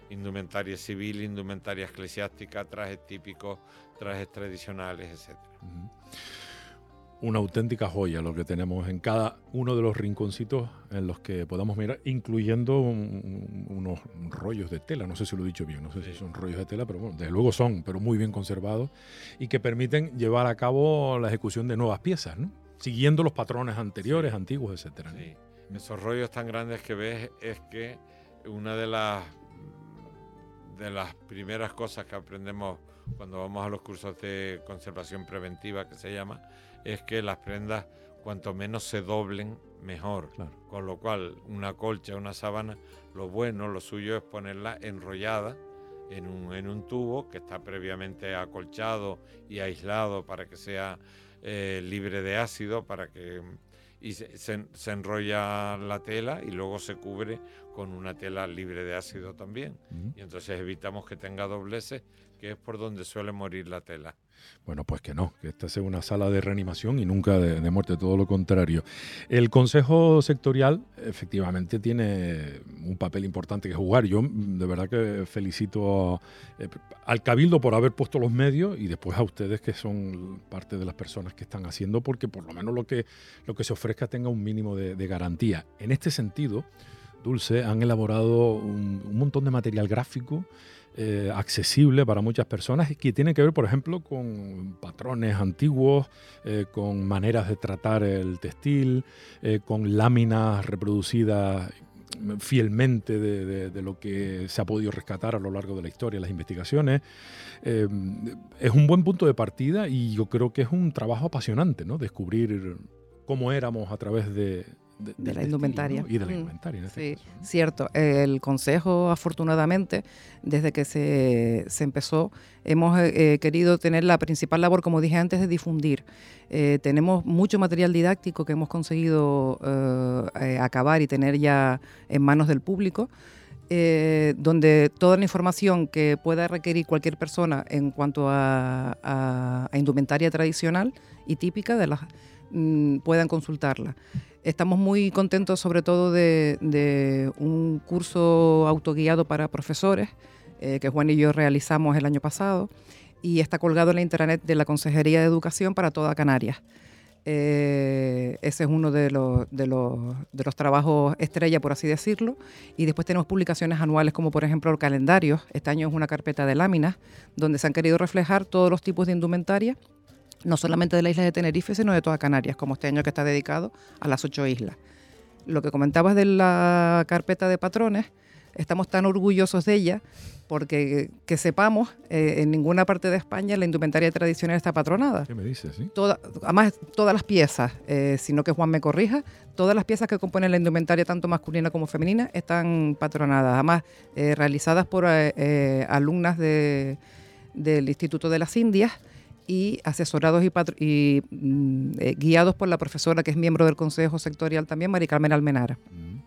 indumentaria civil, indumentaria eclesiástica, trajes típicos, trajes tradicionales, etc
una auténtica joya lo que tenemos en cada uno de los rinconcitos en los que podamos mirar, incluyendo unos rollos de tela, no sé si lo he dicho bien, no sé si son rollos de tela, pero bueno, desde luego son, pero muy bien conservados y que permiten llevar a cabo la ejecución de nuevas piezas, ¿no? siguiendo los patrones anteriores, antiguos, etcétera.
Sí. Esos rollos tan grandes que ves es que una de las de las primeras cosas que aprendemos cuando vamos a los cursos de conservación preventiva que se llama es que las prendas cuanto menos se doblen, mejor. Con lo cual, una colcha, una sábana, lo bueno, lo suyo es ponerla enrollada en un, en un tubo que está previamente acolchado y aislado para que sea eh, libre de ácido, para que y se, enrolla la tela y luego se cubre con una tela libre de ácido también. Y entonces evitamos que tenga dobleces, que es por donde suele morir la tela.
Bueno, pues que no, que esta sea una sala de reanimación y nunca de, muerte, todo lo contrario. El Consejo Sectorial efectivamente tiene un papel importante que jugar. Yo de verdad que felicito eh, al Cabildo por haber puesto los medios y después a ustedes que son parte de las personas que están haciendo porque por lo menos lo que, lo que se ofrezca tenga un mínimo de, garantía. En este sentido, Dulce han elaborado un montón de material gráfico eh, accesible para muchas personas que tiene que ver, por ejemplo, con patrones antiguos, eh, con maneras de tratar el textil, eh, con láminas reproducidas fielmente de, lo que se ha podido rescatar a lo largo de la historia, las investigaciones. es un buen punto de partida y yo creo que es un trabajo apasionante, ¿no? Descubrir cómo éramos a través de,
de, la indumentaria.
Y de la mm, indumentaria,
este Sí, cierto. El Consejo, afortunadamente, desde que se, se empezó, hemos eh, eh, querido tener la principal labor, como dije antes, de difundir. Eh, tenemos mucho material didáctico que hemos conseguido acabar y tener ya en manos del público. donde toda la información que pueda requerir cualquier persona en cuanto a, a indumentaria tradicional y típica de las mm, puedan consultarla. Estamos muy contentos sobre todo de, un curso autoguiado para profesores eh, que Juan y yo realizamos el año pasado y está colgado en la internet de la Consejería de Educación para toda Canarias. Eh, ese es uno de los, trabajos estrella, por así decirlo. Y después tenemos publicaciones anuales como por ejemplo el calendario. Este año es una carpeta de láminas donde se han querido reflejar todos los tipos de indumentaria, no solamente de la isla de Tenerife, sino de toda Canarias, como este año que está dedicado a las ocho islas. Lo que comentabas de la carpeta de patrones, estamos tan orgullosos de ella porque que sepamos, eh, en ninguna parte de España la indumentaria tradicional está patronada.
¿Qué me dices? Sí?
además, todas las piezas, eh, sino que Juan me corrija, todas las piezas que componen la indumentaria, tanto masculina como femenina, están patronadas. Además, eh, realizadas por alumnas del Instituto de las Indias y asesorados y, mm, guiados por la profesora que es miembro del Consejo Sectorial también, Mari Carmen Almenara. Mm.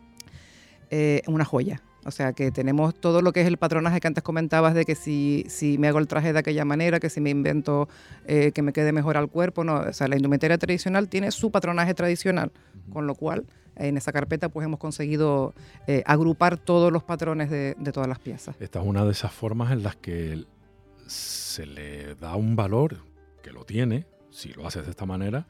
una joya. O sea que tenemos todo lo que es el patronaje que antes comentabas de que si, si me hago el traje de aquella manera, que si me invento eh, que me quede mejor al cuerpo, no. O sea, la indumentaria tradicional tiene su patronaje tradicional, con lo cual en esa carpeta pues hemos conseguido eh, agrupar todos los patrones de, de todas las piezas.
Esta es una de esas formas en las que se le da un valor, que lo tiene, si lo haces de esta manera,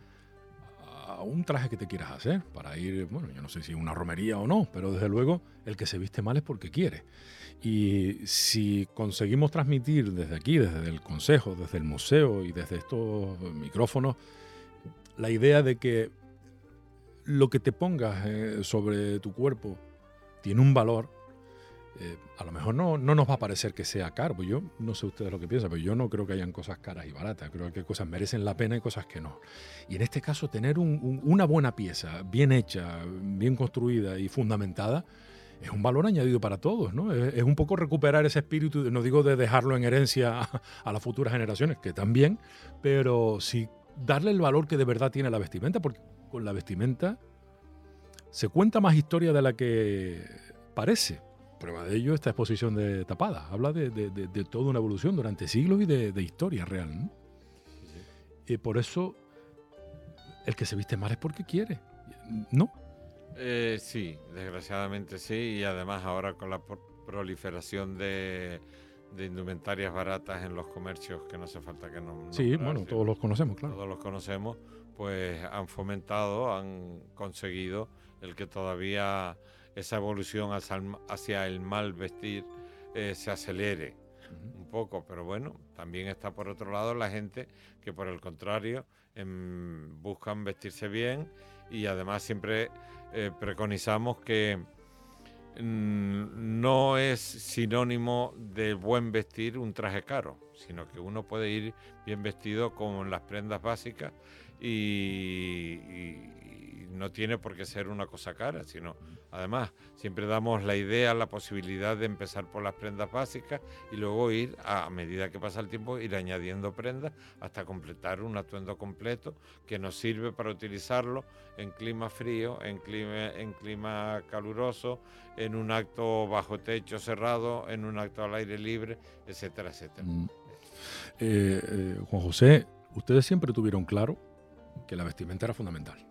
un traje que te quieras hacer para ir, bueno, yo no sé si una romería o no, pero desde luego el que se viste mal es porque quiere. Y si conseguimos transmitir desde aquí, desde el Consejo, desde el museo y desde estos micrófonos, la idea de que lo que te pongas eh, sobre tu cuerpo tiene un valor, eh, a lo mejor no, no nos va a parecer que sea caro. Pues yo no sé ustedes lo que piensan, pero yo no creo que hayan cosas caras y baratas. Creo que cosas merecen la pena y cosas que no. Y en este caso, tener una buena pieza, bien hecha, bien construida y fundamentada, es un valor añadido para todos, ¿no? Es, un poco recuperar ese espíritu, no digo de dejarlo en herencia a, las futuras generaciones, que también, pero sí darle el valor que de verdad tiene la vestimenta, porque con la vestimenta se cuenta más historia de la que parece. Prueba de ello esta exposición de Tapada. Habla de, toda una evolución durante siglos y de, historia real. Y por eso el que se viste mal es porque quiere, ¿no?
Eh, sí, desgraciadamente sí. Y además ahora con la proliferación de, indumentarias baratas en los comercios que no hace falta que nos...
Sí, bueno, todos los conocemos, claro.
Todos los conocemos, pues han fomentado, han conseguido el que todavía esa evolución hacia el mal vestir eh, se acelere un poco, pero bueno, también está por otro lado la gente que por el contrario em, buscan vestirse bien y además siempre eh, preconizamos que mm, no es sinónimo de buen vestir un traje caro, sino que uno puede ir bien vestido con las prendas básicas y no tiene por qué ser una cosa cara, sino además siempre damos la idea, la posibilidad de empezar por las prendas básicas y luego ir a, medida que pasa el tiempo ir añadiendo prendas hasta completar un atuendo completo que nos sirve para utilizarlo en clima frío, en clima, en clima caluroso, en un acto bajo techo cerrado, en un acto al aire libre, etcétera, etcétera. Mm.
Eh, eh, Juan José, ustedes siempre tuvieron claro que la vestimenta era fundamental.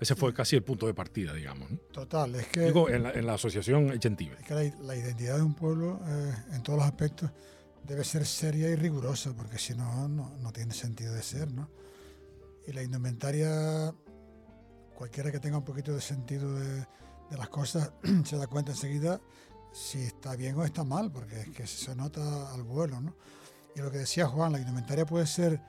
Ese fue casi el punto de partida, digamos.
Total, es que...
Digo, en la, asociación Echentive.
Es que la, identidad de un pueblo, eh, en todos los aspectos, debe ser seria y rigurosa, porque si no, no, tiene sentido de ser, ¿no? Y la indumentaria, cualquiera que tenga un poquito de sentido de, las cosas, se da cuenta enseguida si está bien o está mal, porque es que se nota al vuelo, ¿no? Y lo que decía Juan, la indumentaria puede ser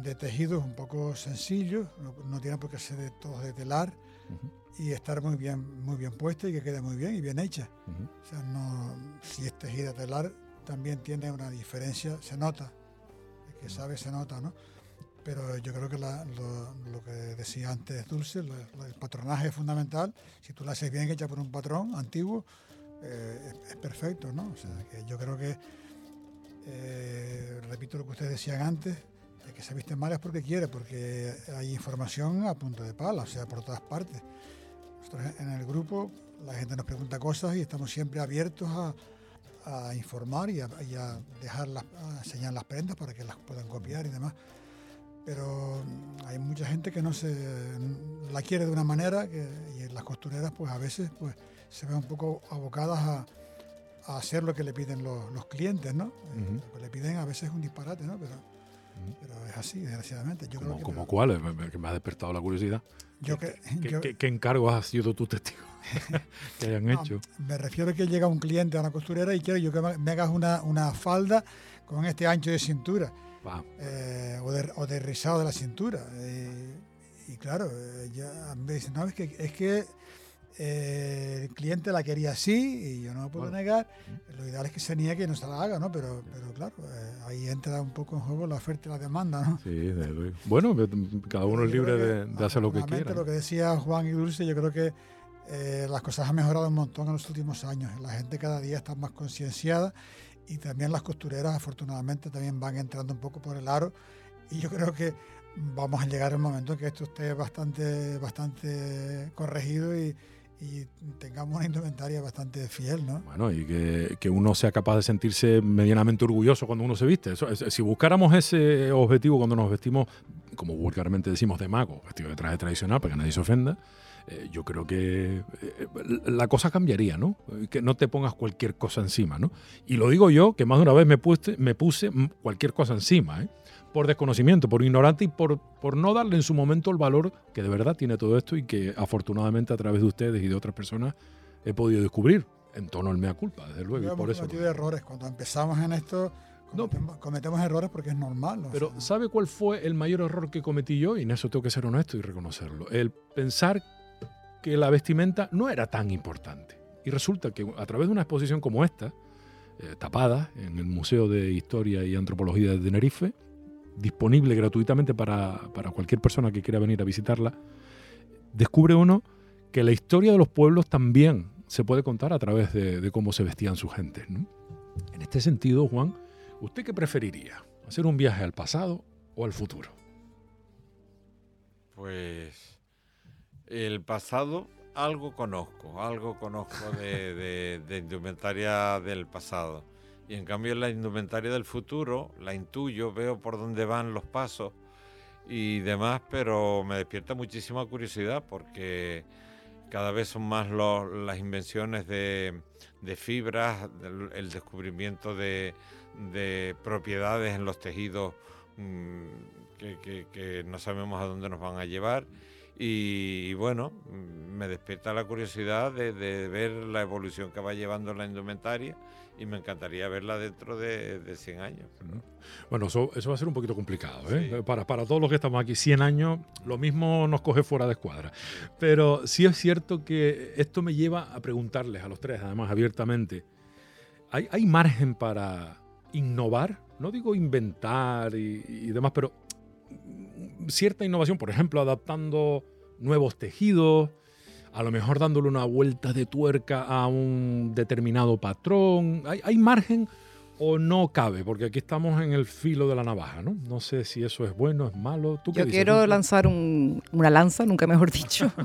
de tejidos un poco sencillos, no, tiene por qué ser de, todos de telar y estar muy bien, muy bien puesta y que quede muy bien y bien hecha. O sea, no, si es tejida telar también tiene una diferencia, se nota, el que sabe se nota, ¿no? Pero yo creo que lo, que decía antes Dulce, el patronaje es fundamental. Si tú la haces bien hecha por un patrón antiguo, eh, es, perfecto, ¿no? O sea, que yo creo que, eh, repito lo que ustedes decían antes, el que se viste mal es porque quiere, porque hay información a punto de pala, o sea, por todas partes. Nosotros en el grupo la gente nos pregunta cosas y estamos siempre abiertos a, informar y a, dejar las, enseñar las prendas para que las puedan copiar y demás. pero hay mucha gente que no se la quiere de una manera que, y las costureras pues a veces pues se ven un poco abocadas a, a hacer lo que le piden los, los clientes, ¿no? Lo que le piden a veces es un disparate, ¿no? Pero, pero es así, desgraciadamente.
Yo ¿Como, como cuál? Que me ha despertado la curiosidad.
Yo que,
¿Qué, ¿Qué, encargo has sido tu testigo que hayan hecho?
Me refiero a que llega un cliente a una costurera y quiere yo que me hagas una, una falda con este ancho de cintura. Eh, o, de, o, de, rizado de la cintura. Eh, y claro, eh, ya me dicen, no, es que, es que el cliente la quería así y yo no lo puedo negar. Lo ideal es que se niegue y no se la haga, ¿no? Pero, pero claro, ahí entra un poco en juego la oferta y la demanda, ¿no?
Sí, bueno, cada uno es libre de, hacer lo que quiera.
Lo que decía Juan y Dulce, yo creo que las cosas han mejorado un montón en los últimos años. La gente cada día está más concienciada y también las costureras afortunadamente también van entrando un poco por el aro y yo creo que vamos a llegar al momento en que esto esté bastante, bastante corregido y, tengamos una indumentaria bastante fiel, ¿no?
Bueno, y que, que, uno sea capaz de sentirse medianamente orgulloso cuando uno se viste. Si buscáramos ese objetivo cuando nos vestimos, como vulgarmente decimos, de mago, vestido de traje tradicional, para que nadie se ofenda, eh, yo creo que eh, la cosa cambiaría, ¿no? Que no te pongas cualquier cosa encima, ¿no? Y lo digo yo, que más de una vez me puse, me puse cualquier cosa encima, ¿eh? Por desconocimiento, por ignorante y por, por no darle en su momento el valor que de verdad tiene todo esto y que afortunadamente a través de ustedes y de otras personas he podido descubrir en tono al mea culpa, desde luego.
Yo y por
eso.
cometido errores. Cuando empezamos en esto, cometemos, cometemos errores porque es normal.
Pero ¿sabe cuál fue el mayor error que cometí yo? Y en eso tengo que ser honesto y reconocerlo. El pensar que la vestimenta no era tan importante. Y resulta que a través de una exposición como esta, eh, tapada en el Museo de Historia y Antropología de Tenerife, disponible gratuitamente para, cualquier persona que quiera venir a visitarla, descubre uno que la historia de los pueblos también se puede contar a través de, cómo se vestían sus gentes. En este sentido, Juan, ¿usted qué preferiría? ¿Hacer un viaje al pasado o al futuro?
Pues el pasado algo conozco, algo conozco de, indumentaria del pasado. Y en cambio la indumentaria del futuro la intuyo, veo por dónde van los pasos y demás, pero me despierta muchísima curiosidad porque cada vez son más las invenciones de, fibras, el, descubrimiento de, propiedades en los tejidos mm, que no sabemos a dónde nos van a llevar. Y, bueno, me despierta la curiosidad de, ver la evolución que va llevando la indumentaria y me encantaría verla dentro de, 100 años.
Bueno, eso, eso, va a ser un poquito complicado. ¿eh? Para, para todos los que estamos aquí, 100 años, lo mismo nos coge fuera de escuadra. Pero sí es cierto que esto me lleva a preguntarles a los tres, además abiertamente, ¿hay, hay margen para innovar? No digo inventar y, y demás, pero cierta innovación, por ejemplo, adaptando nuevos tejidos, a lo mejor dándole una vuelta de tuerca a un determinado patrón. ¿Hay, margen o no cabe? Porque aquí estamos en el filo de la navaja, ¿no? No sé si eso es bueno, es malo.
¿Tú Yo quiero lanzar una lanza, nunca mejor dicho.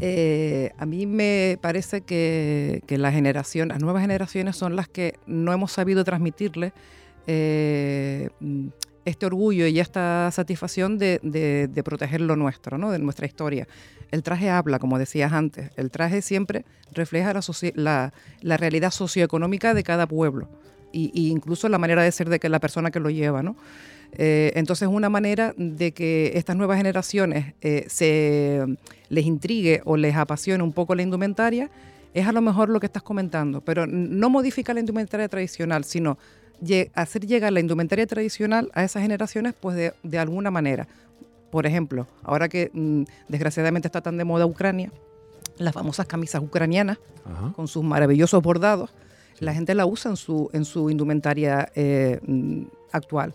Eh, a mí me parece que, la generación, las nuevas generaciones son las que no hemos sabido transmitirle eh, este orgullo y esta satisfacción de, proteger lo nuestro, ¿no? de nuestra historia. El traje habla, como decías antes, el traje siempre refleja la, la, realidad socioeconómica de cada pueblo e incluso la manera de ser de que la persona que lo lleva. ¿no? Eh, entonces, una manera de que estas nuevas generaciones eh, se les intrigue o les apasione un poco la indumentaria es a lo mejor lo que estás comentando, pero no modifica la indumentaria tradicional, sino hacer llegar la indumentaria tradicional a esas generaciones, pues de, alguna manera. Por ejemplo, ahora que mm, desgraciadamente está tan de moda Ucrania, las famosas camisas ucranianas con sus maravillosos bordados, la gente la usa en su, en su indumentaria eh, mm, actual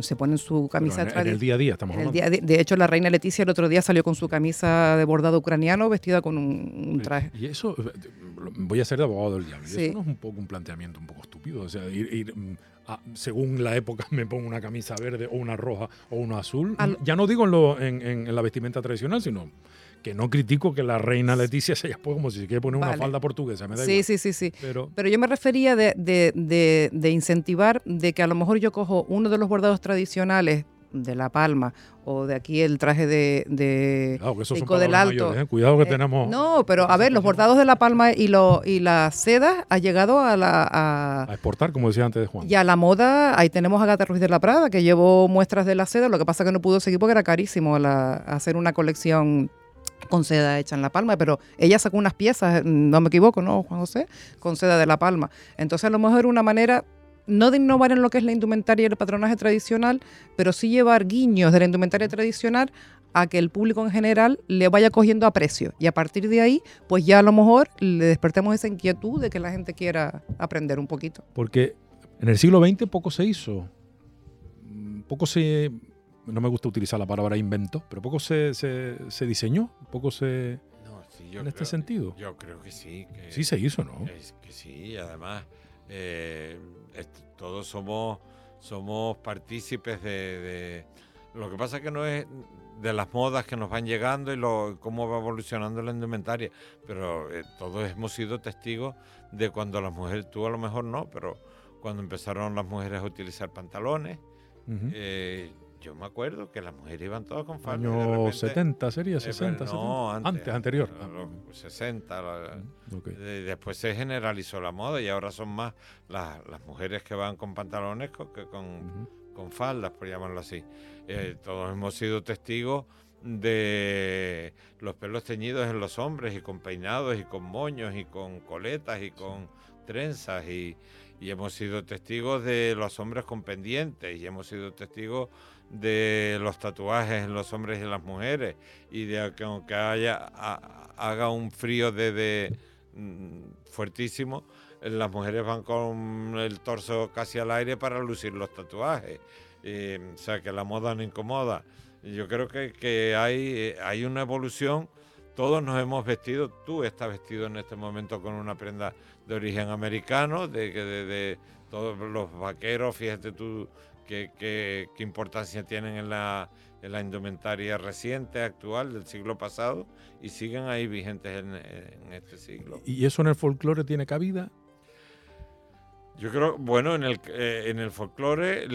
se ponen su camisa
en, en, el día a día estamos hablando.
de, hecho, la reina Leticia el otro día salió con su camisa de bordado ucraniano vestida con un, traje.
Y eso, eh, voy a ser de abogado del diablo. eso no es un poco un planteamiento un poco estúpido. O sea, ir, mm, según la época me pongo una camisa verde o una roja o una azul. ya no digo en, lo, en, en la vestimenta tradicional, sino que no critico que la reina Leticia se haya puesto como si se quiere poner una falda portuguesa. Me da
sí, sí, sí, sí. Pero, Pero yo me refería de, de, de, incentivar de que a lo mejor yo cojo uno de los bordados tradicionales de La Palma o de aquí el traje de, de
Pico del Alto. ¿eh? Cuidado que eh, tenemos.
No, pero a ver, los bordados de La Palma y, lo, y la seda ha llegado a la.
A, exportar, como decía antes de Juan.
Y a la moda, ahí tenemos a Gata Ruiz de la Prada, que llevó muestras de la seda, lo que pasa que no pudo seguir porque era carísimo hacer una colección con seda hecha en La Palma, pero ella sacó unas piezas, no me equivoco, ¿no, Juan José? Con seda de La Palma. Entonces, a lo mejor una manera no de innovar en lo que es la indumentaria y el patronaje tradicional, pero sí llevar guiños de la indumentaria tradicional a que el público en general le vaya cogiendo aprecio. Y a partir de ahí, pues ya a lo mejor le despertemos esa inquietud de que la gente quiera aprender un poquito.
Porque en el siglo XX poco se hizo, poco se, no me gusta utilizar la palabra invento, pero poco se, se, diseñó, poco se... en este sentido.
Yo creo que sí.
sí se hizo, ¿no?
Es que sí, además... Eh, todos somos, somos partícipes de, Lo que pasa es que no es de las modas que nos van llegando y lo, cómo va evolucionando la indumentaria, pero eh, todos hemos sido testigos de cuando las mujeres, tú a lo mejor no, pero cuando empezaron las mujeres a utilizar pantalones, yo me acuerdo que las mujeres iban todas con falda.
Año 70 sería, 60,
no,
Antes, anterior.
60. después se generalizó la moda y ahora son más las, mujeres que van con pantalones que con, con faldas, por llamarlo así. Eh, todos hemos sido testigos de los pelos teñidos en los hombres y con peinados y con moños y con coletas y con trenzas y, y hemos sido testigos de los hombres con pendientes y hemos sido testigos de los tatuajes en los hombres y las mujeres y de que aunque haya haga un frío de, mm, fuertísimo, las mujeres van con el torso casi al aire para lucir los tatuajes. o sea que la moda no incomoda. Yo creo que, que hay, hay una evolución. Todos nos hemos vestido, tú estás vestido en este momento con una prenda de origen americano, de, de, de todos los vaqueros, fíjate tú, qué, importancia tienen en la, en la, indumentaria reciente, actual, del siglo pasado, y siguen ahí vigentes en, este siglo.
¿Y eso en el folclore tiene cabida?
Yo creo, bueno, en el, eh, en el folclore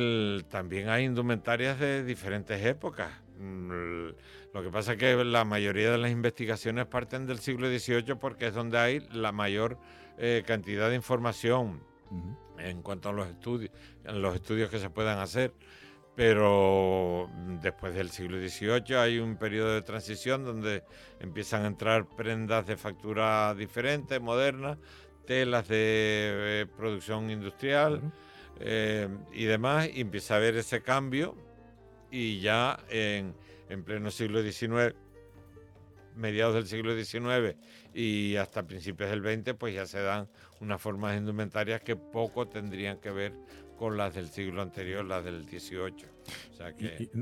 también hay indumentarias de diferentes épocas. Mm, lo que pasa es que la mayoría de las investigaciones parten del siglo XVIII porque es donde hay la mayor eh, cantidad de información en cuanto a los estudios, los estudios que se puedan hacer. Pero después del siglo XVIII hay un periodo de transición donde empiezan a entrar prendas de factura diferente, modernas, telas de eh, producción industrial eh, y demás, y empieza a haber ese cambio y ya en, en pleno siglo XIX, mediados del siglo XIX y hasta principios del XX, pues ya se dan unas formas indumentarias que poco tendrían que ver con las del siglo anterior, las del 18.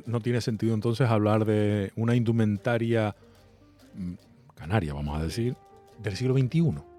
no tiene sentido entonces hablar de una indumentaria mm, canaria, vamos a decir, del siglo XXI.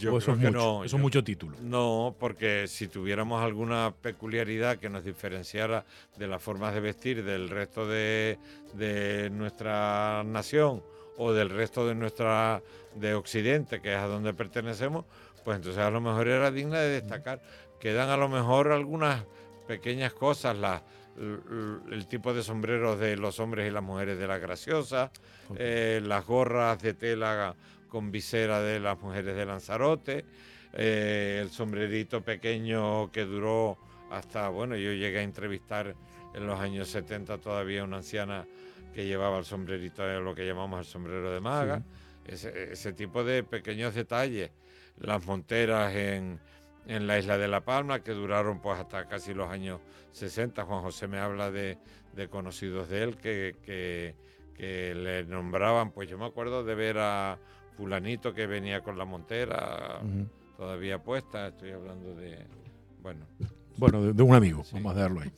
Yo eso, es
mucho,
no,
eso es mucho título.
No, porque si tuviéramos alguna peculiaridad que nos diferenciara de las formas de vestir del resto de, de nuestra nación o del resto de nuestra de Occidente, que es a donde pertenecemos, pues entonces a lo mejor era digna de destacar. Quedan a lo mejor algunas pequeñas cosas, la, el, tipo de sombreros de los hombres y las mujeres de la graciosa, eh, las gorras de tela con visera de las mujeres de Lanzarote, eh, el sombrerito pequeño que duró hasta, bueno, yo llegué a entrevistar en los años 70 todavía una anciana que llevaba el sombrerito, lo que llamamos el sombrero de maga, ese, tipo de pequeños detalles, las monteras en, en, la isla de La Palma, que duraron pues hasta casi los años 60, Juan José me habla de, de conocidos de él que, que, que, le nombraban, pues yo me acuerdo de ver a fulanito que venía con la montera todavía puesta, estoy hablando de, bueno.
Bueno, de, un amigo, vamos a darlo ahí.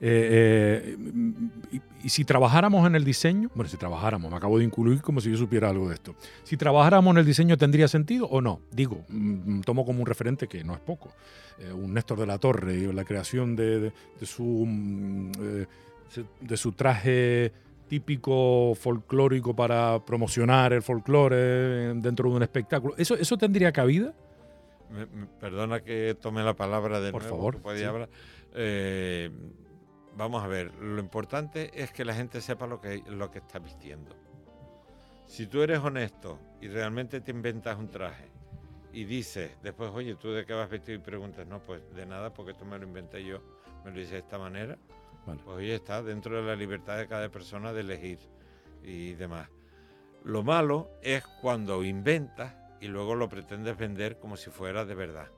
Eh, eh, y, si trabajáramos en el diseño, bueno, si trabajáramos, me acabo de incluir como si yo supiera algo de esto. Si trabajáramos en el diseño, ¿tendría sentido o no? Digo, mm, tomo como un referente que no es poco. Eh, un Néstor de la Torre, la creación de, su, mm, de su traje típico folclórico para promocionar el folclore dentro de un espectáculo. ¿Eso, eso tendría cabida?
perdona que tome la palabra de
Por favor.
hablar vamos a ver, lo importante es que la gente sepa lo que, lo que está vistiendo. Si tú eres honesto y realmente te inventas un traje y dices después, oye, ¿tú de qué vas vestido? Y preguntas, no, pues de nada, porque esto me lo inventé yo, me lo hice de esta manera. Pues oye, está dentro de la libertad de cada persona de elegir y demás. Lo malo es cuando inventas y luego lo pretendes vender como si fuera de verdad.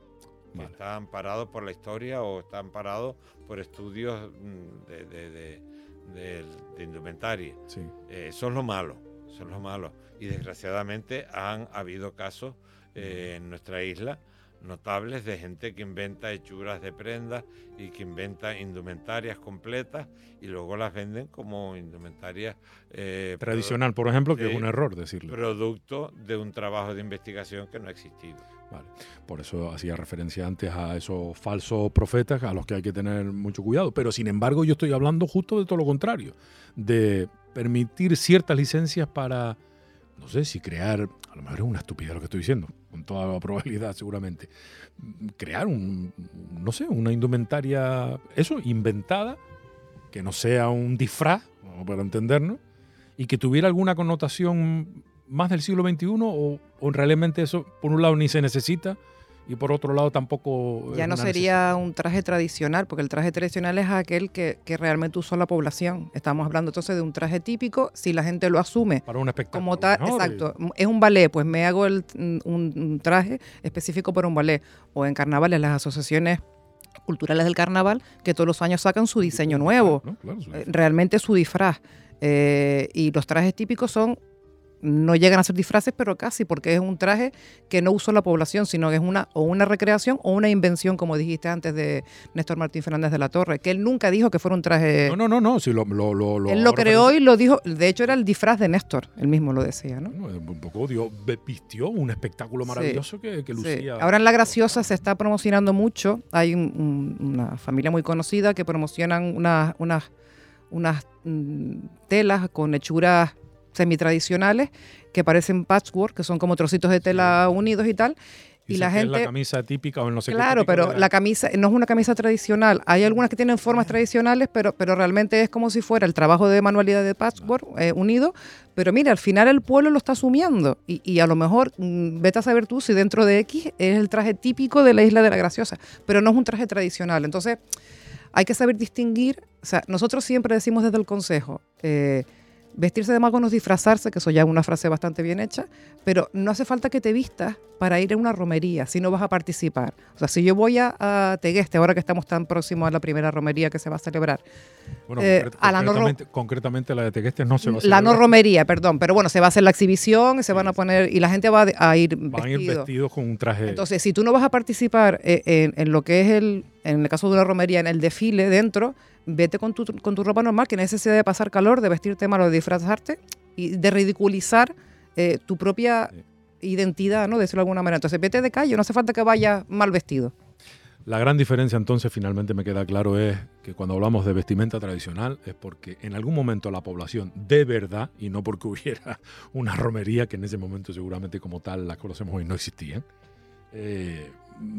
está amparado por la historia o está amparado por estudios mm, de, indumentaria. Eh, eso es lo malo, eso es lo malo. Y desgraciadamente han habido casos eh, en nuestra isla notables de gente que inventa hechuras de prendas y que inventa indumentarias completas y luego las venden como indumentarias
eh, tradicional, por ejemplo, que es un error decirlo.
Producto de un trabajo de investigación que no ha existido.
Vale. Por eso hacía referencia antes a esos falsos profetas a los que hay que tener mucho cuidado. Pero sin embargo, yo estoy hablando justo de todo lo contrario, de permitir ciertas licencias para no sé si crear, a lo mejor es una estupidez lo que estoy diciendo, con toda probabilidad seguramente, crear un, no sé, una indumentaria, eso, inventada, que no sea un disfraz, para entendernos, y que tuviera alguna connotación más del siglo XXI o, o realmente eso, por un lado, ni se necesita y por otro lado tampoco...
Ya no sería un traje tradicional, porque el traje tradicional es aquel que, realmente usó la población. Estamos hablando entonces de un traje típico, si la gente lo asume
para un espectáculo.
Como tal, exacto, es un ballet, pues me hago el, un, traje específico para un ballet. O en carnavales, las asociaciones culturales del carnaval, que todos los años sacan su diseño nuevo, eh, realmente su disfraz. Eh, y los trajes típicos son no llegan a ser disfraces, pero casi, porque es un traje que no usó la población, sino que es una o una recreación o una invención, como dijiste antes de Néstor Martín Fernández de la Torre, que él nunca dijo que fuera un traje.
No, no, no, no, si lo, lo, lo,
Él lo creó y lo dijo, de hecho era el disfraz de Néstor, él mismo lo decía, ¿no?
un poco dio, vistió un espectáculo maravilloso que, lucía.
Ahora en La Graciosa se está promocionando mucho, hay una familia muy conocida que promocionan unas, unas, unas mm, telas con hechuras semitradicionales que parecen patchwork, que son como trocitos de tela unidos y tal.
Y, la gente. Es la camisa típica o no sé
Claro, pero la... camisa no es una camisa tradicional. Hay algunas que tienen formas tradicionales, pero, pero realmente es como si fuera el trabajo de manualidad de patchwork eh, unido. Pero mira, al final el pueblo lo está asumiendo. Y, y, a lo mejor, mm, vete a saber tú si dentro de X es el traje típico de la Isla de la Graciosa, pero no es un traje tradicional. Entonces, hay que saber distinguir. O sea, nosotros siempre decimos desde el Consejo. Eh, vestirse de mago no es disfrazarse, que eso ya es una frase bastante bien hecha, pero no hace falta que te vistas para ir a una romería si no vas a participar. O sea, si yo voy a, Tegueste, ahora que estamos tan próximos a la primera romería que se va a celebrar.
Bueno, eh, concretamente, la de Tegueste no se va a
celebrar. La no romería, perdón, pero bueno, se va a hacer la exhibición, se van a poner, y la gente va a ir
Van a ir vestidos con un traje.
Entonces, si tú no vas a participar eh, en, en lo que es el, en el caso de una romería, en el desfile dentro, vete con tu, con tu ropa normal, que necesidad de pasar calor, de vestirte mal o de disfrazarte y de ridiculizar eh, tu propia identidad, ¿no? De decirlo de alguna manera. Entonces, vete de calle, no hace falta que vayas mal vestido.
La gran diferencia entonces finalmente me queda claro es que cuando hablamos de vestimenta tradicional es porque en algún momento la población de verdad, y no porque hubiera una romería que en ese momento seguramente como tal la conocemos hoy no existían, eh,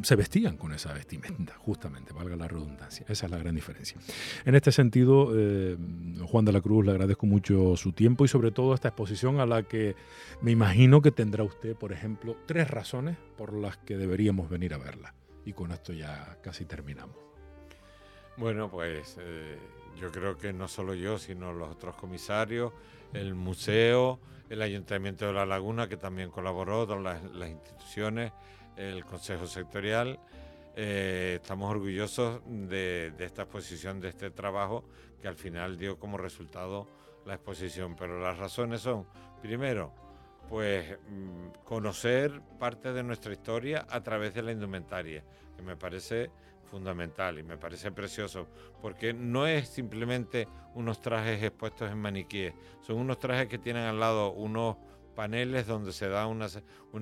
se vestían con esa vestimenta, justamente, valga la redundancia. Esa es la gran diferencia. En este sentido, eh, Juan de la Cruz, le agradezco mucho su tiempo y sobre todo esta exposición a la que me imagino que tendrá usted, por ejemplo, tres razones por las que deberíamos venir a verla. Y con esto ya casi terminamos.
Bueno, pues eh, yo creo que no solo yo, sino los otros comisarios, el museo, el Ayuntamiento de La Laguna, que también colaboró, todas las instituciones, el Consejo Sectorial. Eh, estamos orgullosos de, esta exposición, de este trabajo que al final dio como resultado la exposición. Pero las razones son, primero, pues mm, conocer parte de nuestra historia a través de la indumentaria, que me parece fundamental y me parece precioso, porque no es simplemente unos trajes expuestos en maniquíes, son unos trajes que tienen al lado unos paneles donde se da una,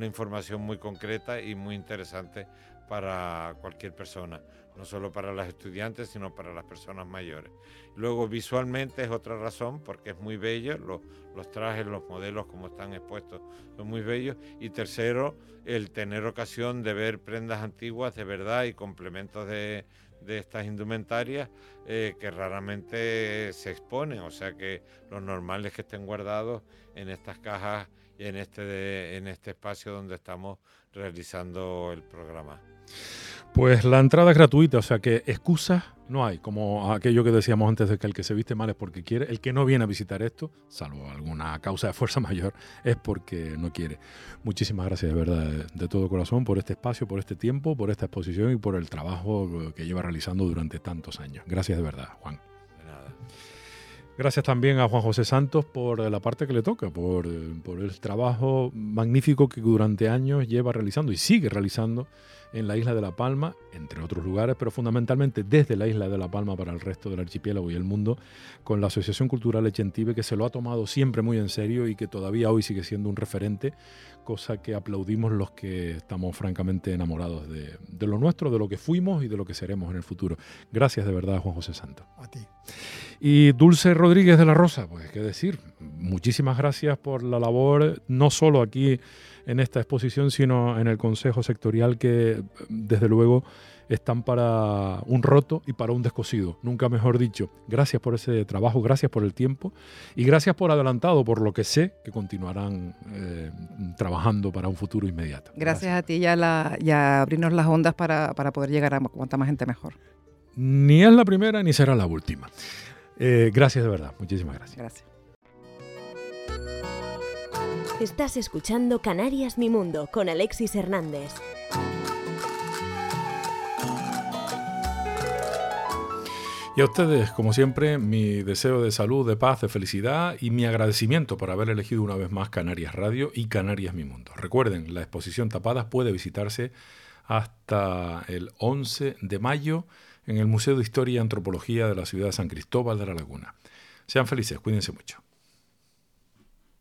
información muy concreta y muy interesante para cualquier persona, no solo para los estudiantes, sino para las personas mayores. Luego, visualmente es otra razón, porque es muy bello, los, trajes, los modelos como están expuestos son muy bellos. Y tercero, el tener ocasión de ver prendas antiguas de verdad y complementos de, de estas indumentarias eh, que raramente se exponen, o sea que lo normal es que estén guardados en estas cajas en este, en este espacio donde estamos realizando el programa.
Pues la entrada es gratuita, o sea que excusas no hay, como aquello que decíamos antes de que el que se viste mal es porque quiere, el que no viene a visitar esto, salvo alguna causa de fuerza mayor, es porque no quiere. Muchísimas gracias de verdad, de todo corazón, por este espacio, por este tiempo, por esta exposición y por el trabajo que lleva realizando durante tantos años. Gracias de verdad, Juan. Gracias también a Juan José Santos por la parte que le toca, por, por el trabajo magnífico que durante años lleva realizando y sigue realizando en la isla de La Palma, entre otros lugares, pero fundamentalmente desde la isla de La Palma para el resto del archipiélago y el mundo, con la Asociación Cultural Echentive, que se lo ha tomado siempre muy en serio y que todavía hoy sigue siendo un referente, cosa que aplaudimos los que estamos francamente enamorados de, de lo nuestro, de lo que fuimos y de lo que seremos en el futuro. Gracias de verdad, Juan José Santos.
A ti.
Y Dulce Rodríguez de la Rosa, pues qué decir, muchísimas gracias por la labor, no solo aquí en esta exposición, sino en el Consejo Sectorial que, desde luego, están para un roto y para un descosido, nunca mejor dicho. Gracias por ese trabajo, gracias por el tiempo y gracias por adelantado, por lo que sé que continuarán eh, trabajando para un futuro inmediato.
Gracias, a ti y a, abrirnos las ondas para, poder llegar a cuanta más gente mejor.
Ni es la primera ni será la última. Eh, gracias de verdad, muchísimas gracias.
Gracias.
Estás escuchando Canarias Mi Mundo con Alexis Hernández.
Y a ustedes, como siempre, mi deseo de salud, de paz, de felicidad y mi agradecimiento por haber elegido una vez más Canarias Radio y Canarias Mi Mundo. Recuerden, la exposición Tapadas puede visitarse hasta el 11 de mayo en el Museo de Historia y Antropología de la ciudad de San Cristóbal de la Laguna. Sean felices, cuídense mucho.